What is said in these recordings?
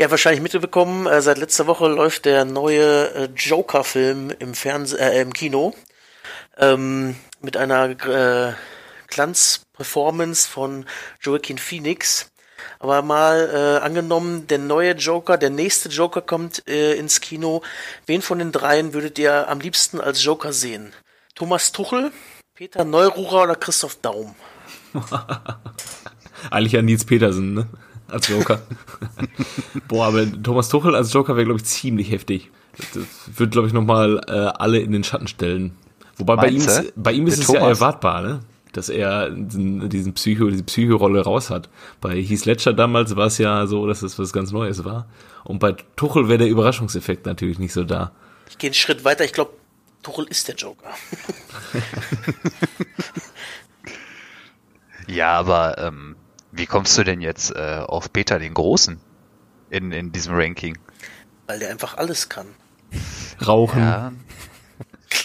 Ja, wahrscheinlich mitbekommen, äh, seit letzter Woche läuft der neue äh, Joker-Film im Fernseh äh, im Kino. Ähm, mit einer äh, Glanzperformance von Joaquin Phoenix. Aber mal äh, angenommen, der neue Joker, der nächste Joker kommt äh, ins Kino. Wen von den dreien würdet ihr am liebsten als Joker sehen? Thomas Tuchel, Peter Neururer oder Christoph Daum? Eigentlich ja Nils Petersen, ne? Als Joker. Boah, aber Thomas Tuchel als Joker wäre, glaube ich, ziemlich heftig. Das wird, glaube ich, nochmal äh, alle in den Schatten stellen. Wobei bei ihm, ist, bei ihm ist es Thomas? ja erwartbar, ne? dass er diesen Psycho, diese Psycho-Rolle raus hat. Bei Heath Ledger damals war es ja so, dass es was ganz Neues war. Und bei Tuchel wäre der Überraschungseffekt natürlich nicht so da. Ich gehe einen Schritt weiter. Ich glaube, Tuchel ist der Joker. ja, aber ähm, wie kommst du denn jetzt äh, auf Peter den Großen in, in diesem Ranking? Weil der einfach alles kann. Rauchen. Ja.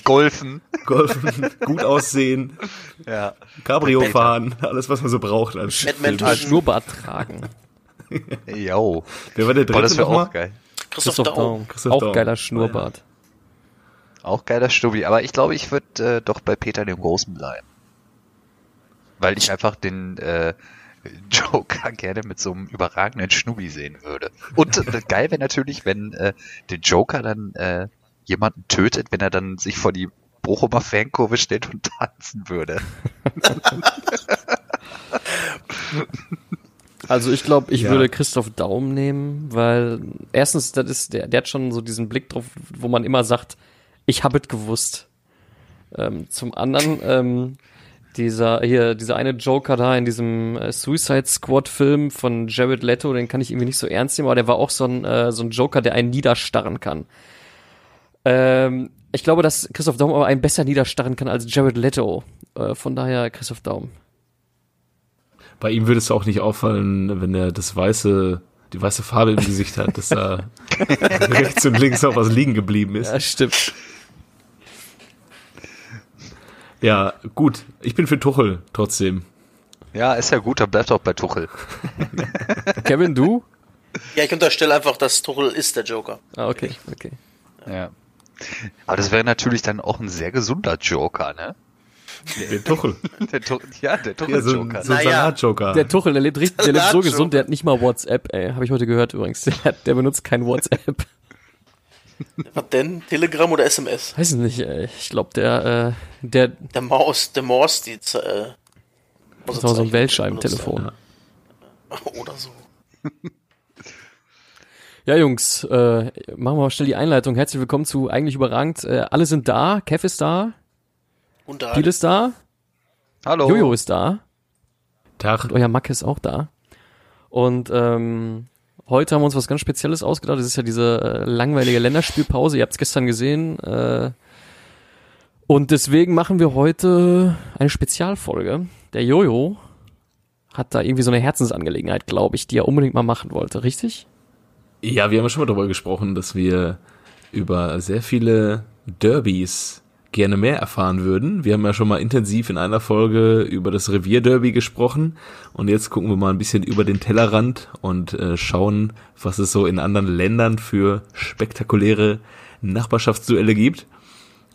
Golfen. Golfen, gut aussehen. Ja. Cabrio fahren, alles was man so braucht. Als Batman Schnurrbart tragen. Jo. Wer war der dritte Boah, das wäre auch geil. Christoph, Christoph Daum. Christoph auch Daum. geiler Schnurrbart. Auch geiler Stubbi, aber ich glaube, ich würde äh, doch bei Peter dem Großen bleiben. Weil ich einfach den äh, Joker gerne mit so einem überragenden Schnubi sehen würde. Und äh, geil wäre natürlich, wenn äh, der Joker dann äh, jemanden tötet, wenn er dann sich vor die Bochumer Fankurve stellt und tanzen würde. Also ich glaube, ich ja. würde Christoph Daum nehmen, weil erstens, das ist, der, der hat schon so diesen Blick drauf, wo man immer sagt, ich habe es gewusst. Ähm, zum anderen, ähm, dieser hier, dieser eine Joker da in diesem äh, Suicide Squad Film von Jared Leto, den kann ich irgendwie nicht so ernst nehmen, aber der war auch so ein, äh, so ein Joker, der einen niederstarren kann. Ähm, ich glaube, dass Christoph Daum aber einen besser niederstarren kann als Jared Leto. Äh, von daher Christoph Daum. Bei ihm würde es auch nicht auffallen, wenn er das weiße, die weiße Farbe im Gesicht hat, dass da rechts und links auch was liegen geblieben ist. Ja, stimmt. Ja, gut. Ich bin für Tuchel trotzdem. Ja, ist ja gut, dann bleibt auch bei Tuchel. Kevin, du? Ja, ich unterstelle einfach, dass Tuchel ist der Joker. Ah, okay, okay. Ja. Aber das wäre natürlich dann auch ein sehr gesunder Joker, ne? Der Tuchel. Der Tuchel ja, der Tuchel-Joker. Ja, so, so naja. Salat-Joker. Der Tuchel, der lebt, richtig, der lebt so gesund, der hat nicht mal WhatsApp, ey. Habe ich heute gehört übrigens. Der, der benutzt kein WhatsApp. Was denn? Telegram oder SMS? Weiß ich nicht, ey. Ich glaube, der, äh, der. Der Maus, der Maus, die, äh, das war so ein Weltscheibentelefon. Oder so. Ja, Jungs, äh, machen wir mal schnell die Einleitung. Herzlich willkommen zu Eigentlich überragend. Äh, alle sind da. Kev ist da. Und da. Piel ist da. Hallo. Jojo ist da. Tag. Und euer Mack ist auch da. Und ähm, heute haben wir uns was ganz Spezielles ausgedacht. Das ist ja diese äh, langweilige Länderspielpause. Ihr habt es gestern gesehen. Äh, und deswegen machen wir heute eine Spezialfolge. Der Jojo hat da irgendwie so eine Herzensangelegenheit, glaube ich, die er unbedingt mal machen wollte, richtig? Ja, wir haben ja schon mal darüber gesprochen, dass wir über sehr viele Derbys gerne mehr erfahren würden. Wir haben ja schon mal intensiv in einer Folge über das Revierderby gesprochen und jetzt gucken wir mal ein bisschen über den Tellerrand und äh, schauen, was es so in anderen Ländern für spektakuläre Nachbarschaftsduelle gibt.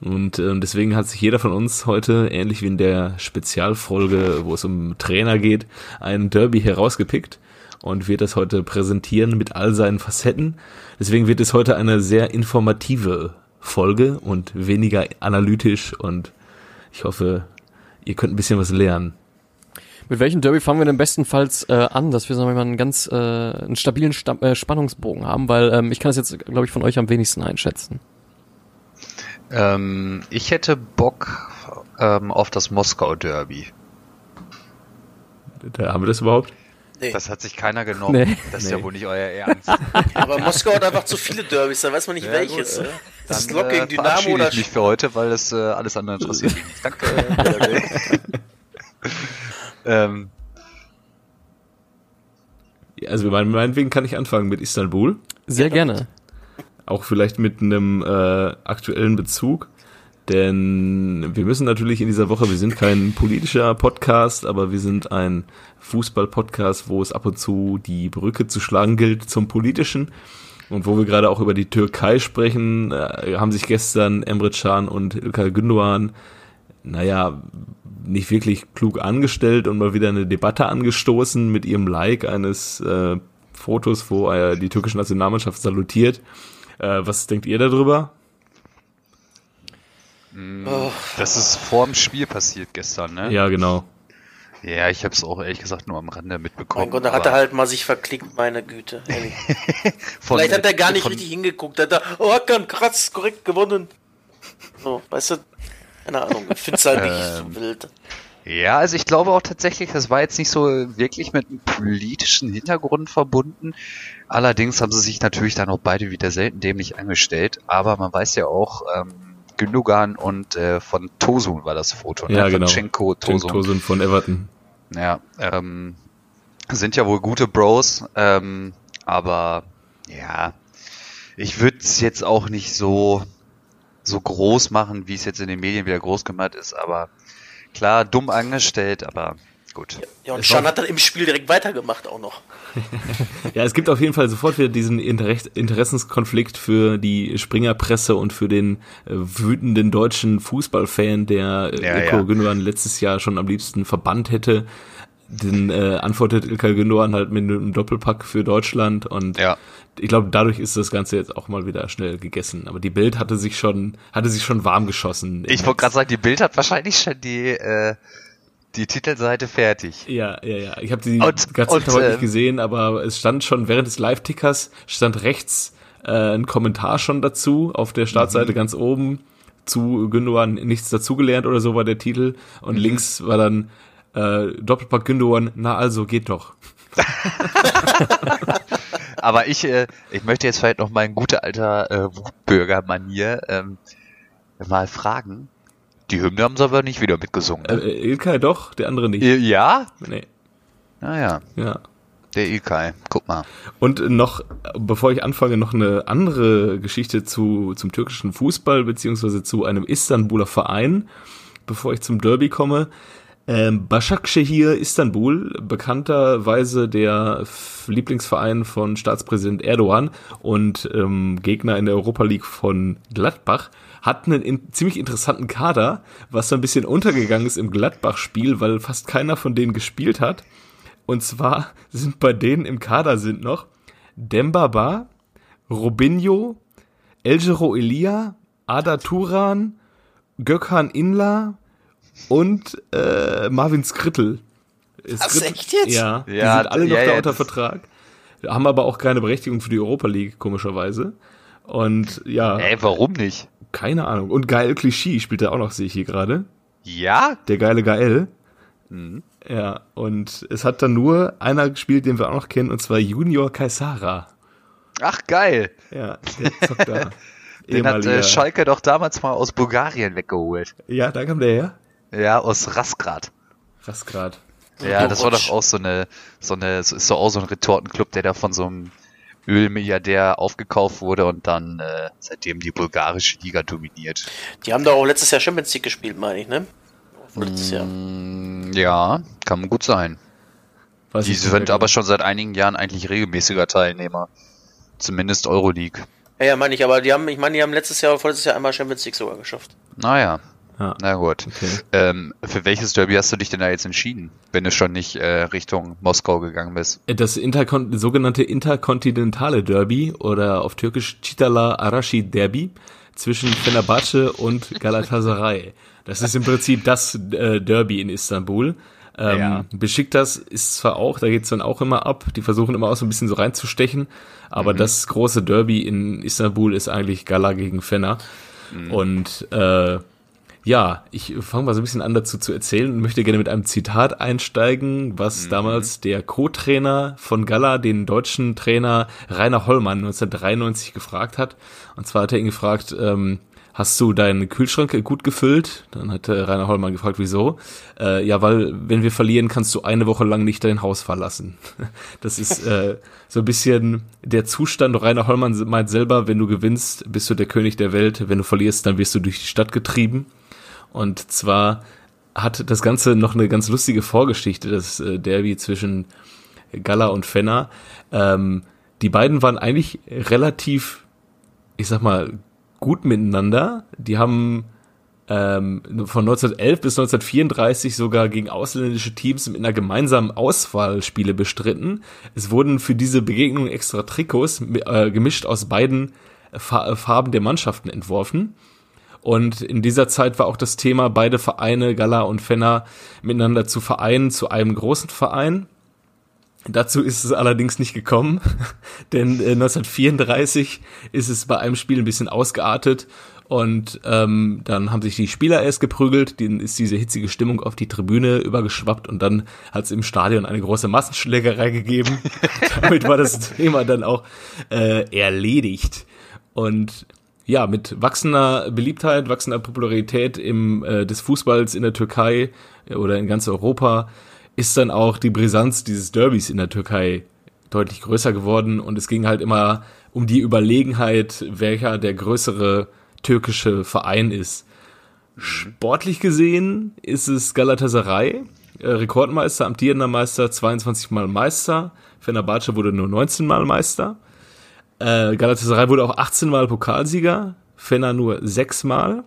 Und äh, deswegen hat sich jeder von uns heute, ähnlich wie in der Spezialfolge, wo es um Trainer geht, ein Derby herausgepickt und wird das heute präsentieren mit all seinen Facetten. Deswegen wird es heute eine sehr informative Folge und weniger analytisch und ich hoffe, ihr könnt ein bisschen was lernen. Mit welchem Derby fangen wir denn bestenfalls äh, an, dass wir sagen wir mal einen ganz äh, einen stabilen Sta äh, Spannungsbogen haben, weil ähm, ich kann das jetzt glaube ich von euch am wenigsten einschätzen. Ähm, ich hätte Bock ähm, auf das Moskau Derby. Da haben wir das überhaupt? Nee. Das hat sich keiner genommen. Nee. Das ist nee. ja wohl nicht euer Ernst. Aber Moskau hat einfach zu viele Derbys, da weiß man nicht ja, welches. Gut, äh, das ist Lok gegen äh, Dynamo oder ich mich für heute, weil das äh, alles andere interessiert mich nicht. Danke. ähm. Also meinetwegen kann ich anfangen mit Istanbul. Sehr gerne. Auch vielleicht mit einem äh, aktuellen Bezug. Denn wir müssen natürlich in dieser Woche, wir sind kein politischer Podcast, aber wir sind ein Fußball-Podcast, wo es ab und zu die Brücke zu schlagen gilt zum politischen. Und wo wir gerade auch über die Türkei sprechen, äh, haben sich gestern Emre Can und Ilkay Gündoğan, naja, nicht wirklich klug angestellt und mal wieder eine Debatte angestoßen mit ihrem Like eines äh, Fotos, wo er die türkische Nationalmannschaft salutiert. Äh, was denkt ihr darüber? Das ist vor dem Spiel passiert gestern, ne? Ja, genau. Ja, ich habe es auch ehrlich gesagt nur am Rande mitbekommen. Mein Gott, da hat er halt mal sich verklickt, meine Güte. Vielleicht hat er gar nicht von, richtig hingeguckt. Hat er, oh, Hakan, krass, korrekt gewonnen. So, weißt du, keine Ahnung, ich find's halt nicht Ähm, so wild. Ja, also ich glaube auch tatsächlich, das war jetzt nicht so wirklich mit einem politischen Hintergrund verbunden. Allerdings haben sie sich natürlich dann auch beide wieder selten dämlich angestellt. Aber man weiß ja auch, ähm, Gündogan und äh, von Tosun war das Foto, ne? Ja, von genau. Cenko Tosun. Tosun. Tosun von Everton. Ja, ähm, sind ja wohl gute Bros, ähm, aber ja, ich würde es jetzt auch nicht so so groß machen, wie es jetzt in den Medien wieder groß gemacht ist, aber klar, dumm angestellt, aber gut. Ja, und Schan hat dann im Spiel direkt weitergemacht auch noch. Ja, es gibt auf jeden Fall sofort wieder diesen Inter- Interessenskonflikt für die Springerpresse und für den äh, wütenden deutschen Fußballfan, der äh, Ja, Ilko ja. Gündogan letztes Jahr schon am liebsten verbannt hätte. Den äh, antwortet Ilkay Gündogan halt mit einem Doppelpack für Deutschland und Ja. ich glaube, dadurch ist das Ganze jetzt auch mal wieder schnell gegessen. Aber die Bild hatte sich schon, hatte sich schon warm geschossen. Ich wollte gerade sagen, die Bild hat wahrscheinlich schon die äh, die Titelseite fertig. Ja, ja, ja. Ich habe die Und- ganze und, Zeit heute nicht ähm, gesehen, aber es stand schon während des Live-Tickers, stand rechts äh, ein Kommentar schon dazu, auf der Mhm. Startseite ganz oben, zu Gündogan nichts dazugelernt oder so war der Titel. Und Mhm. links war dann äh, Doppelpack Gündogan, na also, geht doch. Aber ich äh, ich möchte jetzt vielleicht noch mal in guter alter äh, Wutbürger-Manier ähm, mal fragen. Die Hymne haben sie aber nicht wieder mitgesungen. Äh, Ne? Ilkay doch, der andere nicht. Äh, ja? Nee, Naja, ja. der Ilkay. Guck mal. Und noch, bevor ich anfange, noch eine andere Geschichte zu, zum türkischen Fußball, beziehungsweise zu einem Istanbuler Verein, bevor ich zum Derby komme. Ähm, Başakşehir Istanbul, bekannterweise der Lieblingsverein von Staatspräsident Erdogan und ähm, Gegner in der Europa League von Gladbach, hat einen in, ziemlich interessanten Kader, was so ein bisschen untergegangen ist im Gladbach-Spiel, weil fast keiner von denen gespielt hat. Und zwar sind bei denen im Kader sind noch Dembaba, Robinho, Elgero Elia, Ada Turan, Gökhan Inla und äh, Marvin Skrittel. Was, Skrittel- echt jetzt? Ja, die Ja, sind alle noch ja, da ja, unter Vertrag. Haben aber auch keine Berechtigung für die Europa League, komischerweise. Und ja, Ey, warum nicht? Keine Ahnung. Und Gael Clichy spielt da auch noch, sehe ich hier gerade. Ja? Der geile Gael. Mhm. Ja, und es hat dann nur einer gespielt, den wir auch noch kennen, und zwar Junior Kaisara. Ach, geil. Ja, der zockt da. Den hat äh, Schalke doch damals mal aus Bulgarien weggeholt. Ja, da kam der her. Ja, aus Rasgrad. Rasgrad. Ja, das war doch auch so eine, so eine, ist doch auch so ein Retortenclub, der da von so einem Ölmilliardär aufgekauft wurde und dann äh, seitdem die bulgarische Liga dominiert. Die haben da auch letztes Jahr Champions League gespielt, meine ich, ne? Letztes Jahr. Mm, Ja, kann gut sein. Weiß Die sind aber genau. schon seit einigen Jahren eigentlich regelmäßiger Teilnehmer. Zumindest Euroleague. Ja, ja, meine ich, aber die haben, ich meine, die haben letztes Jahr, vorletztes Jahr einmal Champions League sogar geschafft. Naja, Ja. na gut. Okay. Ähm, für welches Derby hast du dich denn da jetzt entschieden, wenn du schon nicht äh, Richtung Moskau gegangen bist? Das Interkon sogenannte interkontinentale Derby oder auf Türkisch Chitala Arashi Derby zwischen Fenerbahce und Galatasaray. Das ist im Prinzip das äh, Derby in Istanbul. Ähm, Ja. Besiktas ist zwar auch, da geht's dann auch immer ab, die versuchen immer auch so ein bisschen so reinzustechen, aber das große Derby in Istanbul ist eigentlich Gala gegen Fener. Und äh, ja, ich fange mal so ein bisschen an dazu zu erzählen und möchte gerne mit einem Zitat einsteigen, was damals der Co-Trainer von Gala, den deutschen Trainer Rainer Hollmann 1993 gefragt hat. Und zwar hat er ihn gefragt, ähm, hast du deinen Kühlschrank gut gefüllt? Dann hat äh, Rainer Hollmann gefragt, wieso? Äh, ja, weil wenn wir verlieren, kannst du eine Woche lang nicht dein Haus verlassen. Das ist äh, so ein bisschen der Zustand. Rainer Hollmann meint selber, wenn du gewinnst, bist du der König der Welt. Wenn du verlierst, dann wirst du durch die Stadt getrieben. Und zwar hat das Ganze noch eine ganz lustige Vorgeschichte, das äh, Derby zwischen Galla und Fenner. Ähm, die beiden waren eigentlich relativ, ich sag mal, gut miteinander. Die haben ähm, von 1911 bis 1934 sogar gegen ausländische Teams mit einer gemeinsamen Auswahl Spiele bestritten. Es wurden für diese Begegnung extra Trikots äh, gemischt aus beiden Fa Farben der Mannschaften entworfen. Und in dieser Zeit war auch das Thema, beide Vereine, Gala und Fenner, miteinander zu vereinen zu einem großen Verein. Dazu ist es allerdings nicht gekommen, denn äh, 1934 ist es bei einem Spiel ein bisschen ausgeartet und ähm, dann haben sich die Spieler erst geprügelt, dann ist diese hitzige Stimmung auf die Tribüne übergeschwappt und dann hat es im Stadion eine große Massenschlägerei gegeben. Damit war das Thema dann auch äh, erledigt. Und ja, mit wachsender Beliebtheit, wachsender Popularität im, äh, des Fußballs in der Türkei oder in ganz Europa ist dann auch die Brisanz dieses Derbys in der Türkei deutlich größer geworden und es ging halt immer um die Überlegenheit, welcher der größere türkische Verein ist. Sportlich gesehen ist es Galatasaray, äh, Rekordmeister, amtierender Meister, 22 Mal Meister. Fenerbahce wurde nur 19 Mal Meister. Äh, Galatasaray wurde auch 18 Mal Pokalsieger, Fener nur 6 Mal.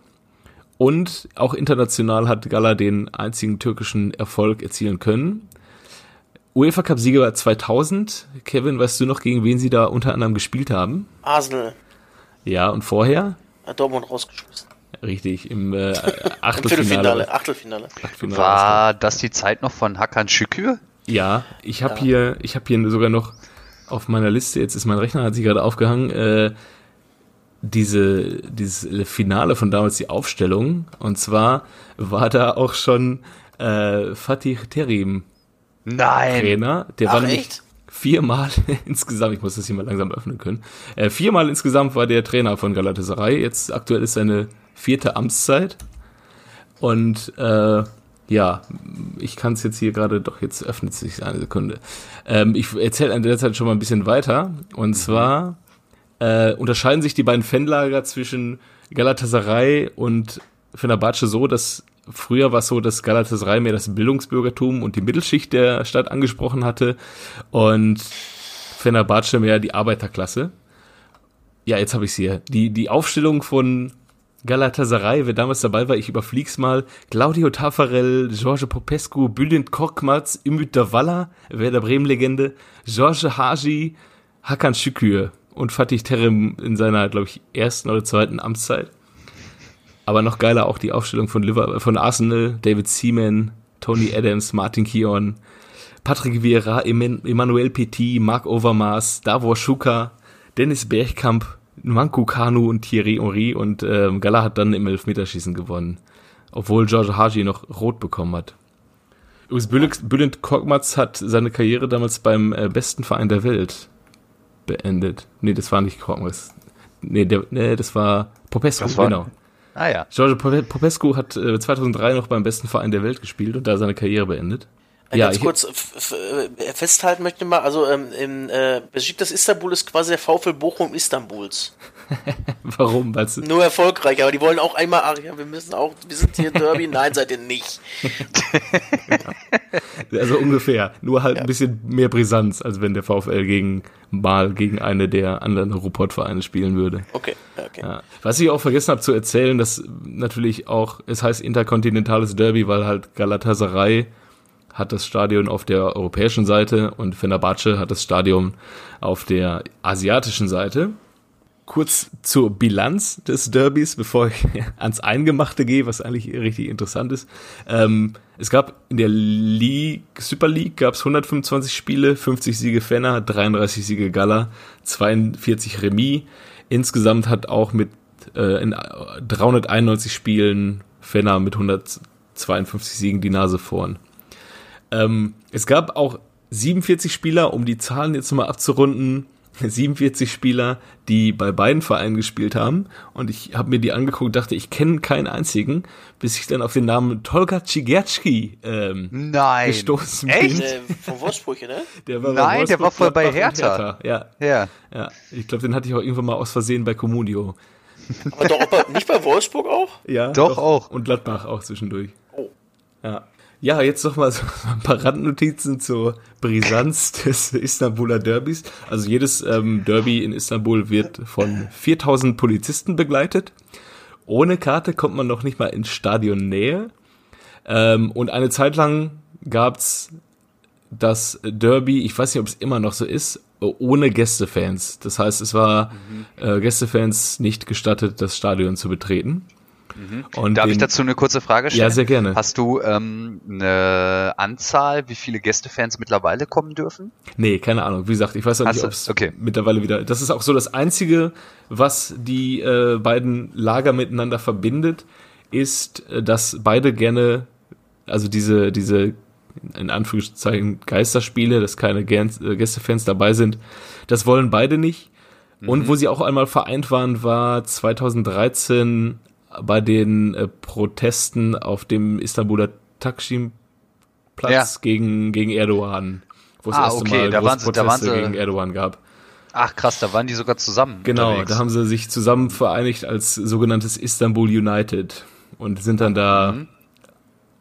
Und auch international hat Gala den einzigen türkischen Erfolg erzielen können. UEFA Cup Sieger 2000. Kevin, weißt du noch, gegen wen sie da unter anderem gespielt haben? Arsenal. Ja, und vorher? Dortmund rausgeschmissen. Richtig, im äh, Achtelfinale. Achtelfinale. Achtelfinale. War das die Zeit noch von Hakan Şükür? Ja, ich habe ja. hier, ich habe hier sogar noch auf meiner Liste, jetzt ist mein Rechner, hat sich gerade aufgehangen, äh, diese, dieses Finale von damals, die Aufstellung. Und zwar war da auch schon äh, Fatih Terim Nein. Trainer. Der Ach, war echt? viermal insgesamt, ich muss das hier mal langsam öffnen können, äh, viermal insgesamt war der Trainer von Galatasaray. Jetzt aktuell ist seine vierte Amtszeit. Und äh, ja, ich kann es jetzt hier gerade, doch jetzt öffnet sich eine Sekunde. Ähm, ich erzähle an der Zeit schon mal ein bisschen weiter. Und mhm. zwar äh, unterscheiden sich die beiden Fanlager zwischen Galatasaray und Fenerbahce so, dass früher war es so, dass Galatasaray mehr das Bildungsbürgertum und die Mittelschicht der Stadt angesprochen hatte und Fenerbahce mehr die Arbeiterklasse. Ja, jetzt habe ich sie hier. Die, die Aufstellung von Galatasaray, wer damals dabei war, ich überflieg's mal. Claudio Tafarel, George Popescu, Bülent Korkmaz, Ümit Davala, Werder Bremen-Legende, George Haji, Hakan Şükür und Fatih Terim in seiner, glaube ich, ersten oder zweiten Amtszeit. Aber noch geiler auch die Aufstellung von, Liverpool, von Arsenal, David Seaman, Tony Adams, Martin Kion, Patrick Vieira, Emmanuel Petit, Marc Overmars, Davor Schuka, Dennis Bergkamp, Manku Kanu und Thierry Henry und ähm, Gala hat dann im Elfmeterschießen gewonnen. Obwohl George Haji noch rot bekommen hat. Übrigens, Bülent Korkmaz hat seine Karriere damals beim äh, besten Verein der Welt beendet. Nee, das war nicht Korkmaz. Nee, der, nee, das war Popescu, das war, genau. Ah ja. George Popescu hat äh, 2003 noch beim besten Verein der Welt gespielt und da seine Karriere beendet. Ja, ganz kurz äh, festhalten möchte mal, also ähm, in äh, Besiktas Istanbul ist quasi der VfL Bochum Istanbuls. Warum? Weil's Nur erfolgreich, aber die wollen auch einmal, ach ja, wir müssen auch, wir sind hier Derby, nein, seid ihr nicht. also ungefähr, nur halt ja. ein bisschen mehr Brisanz, als wenn der VfL gegen mal gegen eine der anderen Ruhrpott-Vereine spielen würde. Okay, okay. Ja. Was ich auch vergessen habe zu erzählen, dass natürlich auch, es heißt interkontinentales Derby, weil halt Galatasaray hat das Stadion auf der europäischen Seite und Fenerbahce hat das Stadion auf der asiatischen Seite. Kurz zur Bilanz des Derbys, bevor ich ans Eingemachte gehe, was eigentlich richtig interessant ist. Ähm, es gab in der League, Super League gab es 125 Spiele, 50 Siege Fenner, 33 Siege Gala, 42 Remis. Insgesamt hat auch mit äh, in 391 Spielen Fenner mit 152 Siegen die Nase vorn. Ähm, es gab auch 47 Spieler, um die Zahlen jetzt mal abzurunden, 47 Spieler, die bei beiden Vereinen gespielt haben. Und ich habe mir die angeguckt, dachte, ich kenne keinen einzigen, bis ich dann auf den Namen Tolga Cigerczki ähm, Nein. gestoßen Echt? bin. Äh, von Wolfsburg, ne? Der war Nein, der war voll bei und Hertha. Ja, Ja. ja. Ich glaube, den hatte ich auch irgendwann mal aus Versehen bei Comunio. Aber doch, nicht bei Wolfsburg auch? Ja, Doch, auch. Und Gladbach auch zwischendurch. Oh. Ja. Ja, jetzt noch mal so ein paar Randnotizen zur Brisanz des Istanbuler Derbys. Also jedes ähm, Derby in Istanbul wird von 4000 Polizisten begleitet. Ohne Karte kommt man noch nicht mal in Stadionnähe. Ähm, und eine Zeit lang gab's das Derby, ich weiß nicht, ob es immer noch so ist, ohne Gästefans. Das heißt, es war äh, Gästefans nicht gestattet, das Stadion zu betreten. Und Darf ich den- dazu eine kurze Frage stellen? Ja, sehr gerne. Hast du ähm, eine Anzahl, wie viele Gästefans mittlerweile kommen dürfen? Nee, keine Ahnung. Wie gesagt, ich weiß auch Hast nicht, ob es okay. mittlerweile wieder. Das ist auch so das Einzige, was die äh, beiden Lager miteinander verbindet, ist, äh, dass beide gerne, also diese, diese in Anführungszeichen Geisterspiele, dass keine äh, Gästefans dabei sind, das wollen beide nicht. Mhm. Und wo sie auch einmal vereint waren, war 2013 bei den äh, Protesten auf dem Istanbuler Taksim-Platz Ja. gegen, gegen Erdogan, wo es Ah, erste okay, Mal da waren sie- da waren Proteste sie- gegen Erdogan gab. Ach krass, da waren die sogar zusammen. Genau, unterwegs. da haben sie sich zusammen vereinigt als sogenanntes Istanbul United und sind dann da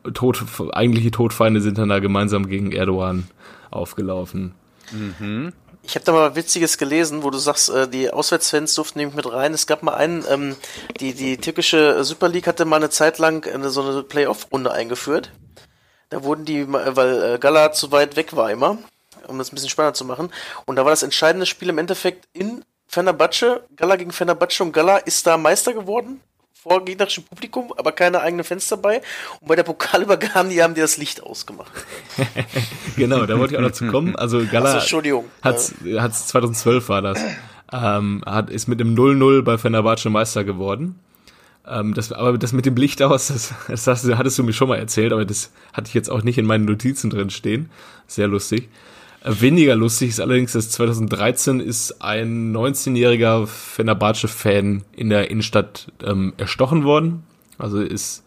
Mhm. tot, eigentliche Todfeinde sind dann da gemeinsam gegen Erdogan aufgelaufen. Ich habe da mal Witziges gelesen, wo du sagst, äh, die Auswärtsfans durften nämlich mit rein. Es gab mal einen, ähm, die, die türkische Super League hatte mal eine Zeit lang so eine Playoff-Runde eingeführt. Da wurden die, mal- weil äh, Gala zu weit weg war immer, um das ein bisschen spannender zu machen. Und da war das entscheidende Spiel im Endeffekt in Fenerbahce, Gala gegen Fenerbahce und Gala ist da Meister geworden vor gegnerischem Publikum, aber keine eigenen Fans dabei. Und bei der Pokalübergabe, die haben die das Licht ausgemacht. Genau, da wollte ich auch noch zu kommen. Also Gala Also, Entschuldigung. hat's, hat's 2012 war das. Ähm, hat, ist mit dem 0-0 bei Fenerbahce Meister geworden. Ähm, das, aber das mit dem Licht aus, das, das du- hattest du mir schon mal erzählt, aber das hatte ich jetzt auch nicht in meinen Notizen drin stehen. Sehr lustig. Weniger lustig ist allerdings, dass 2013 ist ein 19-jähriger Fenerbahce-Fan in der Innenstadt ähm, erstochen worden. Also ist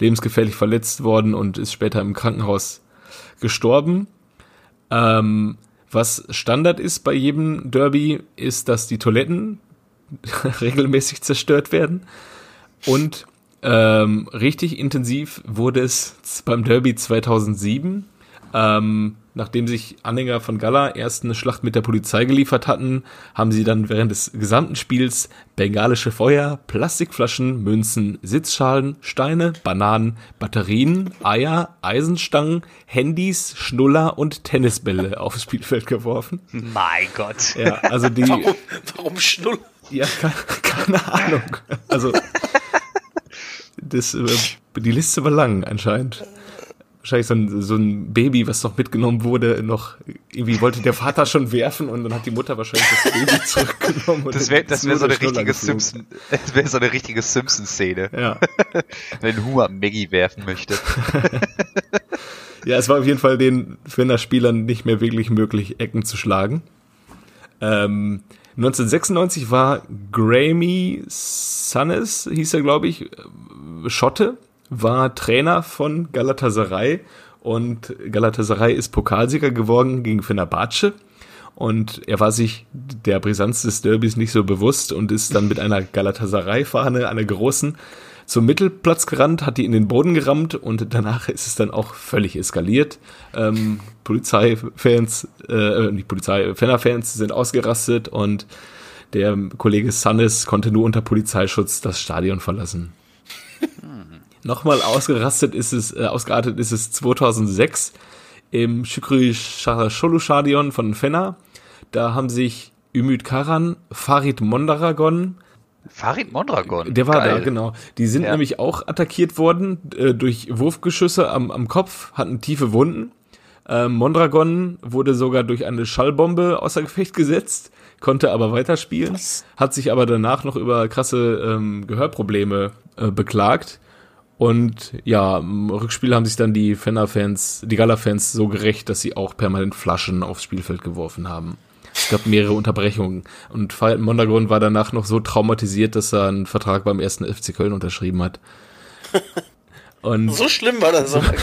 lebensgefährlich verletzt worden und ist später im Krankenhaus gestorben. Ähm, was Standard ist bei jedem Derby, ist, dass die Toiletten regelmäßig zerstört werden. Und ähm, richtig intensiv wurde es beim Derby 2007, ähm, nachdem sich Anhänger von Gala erst eine Schlacht mit der Polizei geliefert hatten, haben sie dann während des gesamten Spiels bengalische Feuer, Plastikflaschen, Münzen, Sitzschalen, Steine, Bananen, Batterien, Eier, Eisenstangen, Handys, Schnuller und Tennisbälle aufs Spielfeld geworfen. Mein Gott. Ja, also die, Warum, warum Schnull? ja, keine, keine Ahnung. Also, das, äh, die Liste war lang anscheinend. Wahrscheinlich so ein, so ein Baby, was noch mitgenommen wurde, noch irgendwie wollte der Vater schon werfen und dann hat die Mutter wahrscheinlich das Baby zurückgenommen. und Das wäre das wär so eine richtige. Simpson, das wäre so eine richtige Simpson-Szene, Ja. wenn Humor Maggie werfen möchte. ja, es war auf jeden Fall den Fener-Spielern nicht mehr wirklich möglich, Ecken zu schlagen. Ähm, 1996 war Grammy Sunnes, hieß er, glaube ich, äh, Schotte, war Trainer von Galatasaray und Galatasaray ist Pokalsieger geworden gegen Fenerbahce und er war sich der Brisanz des Derbys nicht so bewusst und ist dann mit einer Galatasaray-Fahne, einer großen, zum Mittelplatz gerannt, hat die in den Boden gerammt und danach ist es dann auch völlig eskaliert. Ähm, Polizeifans, äh, nicht Polizei, Fener-Fans sind ausgerastet und der Kollege Sannes konnte nur unter Polizeischutz das Stadion verlassen. Nochmal ausgerastet ist es, äh, ausgeartet ist es 2006 im Şükrü Stadion von Fener. Da haben sich Ümit Karan, Farid Mondaragon, Farid Mondragon. der war Geil. da, genau. Die sind Ja. nämlich auch attackiert worden äh, durch Wurfgeschüsse am, am Kopf, hatten tiefe Wunden. Ähm, Mondragon wurde sogar durch eine Schallbombe außer Gefecht gesetzt, konnte aber weiterspielen, hat sich aber danach noch über krasse ähm, Gehörprobleme äh, beklagt. Und ja, im Rückspiel haben sich dann die Fener-Fans, die Gala-Fans so gerecht, dass sie auch permanent Flaschen aufs Spielfeld geworfen haben. gab mehrere Unterbrechungen. Und Falten Mondragon war danach noch so traumatisiert, dass er einen Vertrag beim ersten FC Köln unterschrieben hat. Und so schlimm war das. Aber.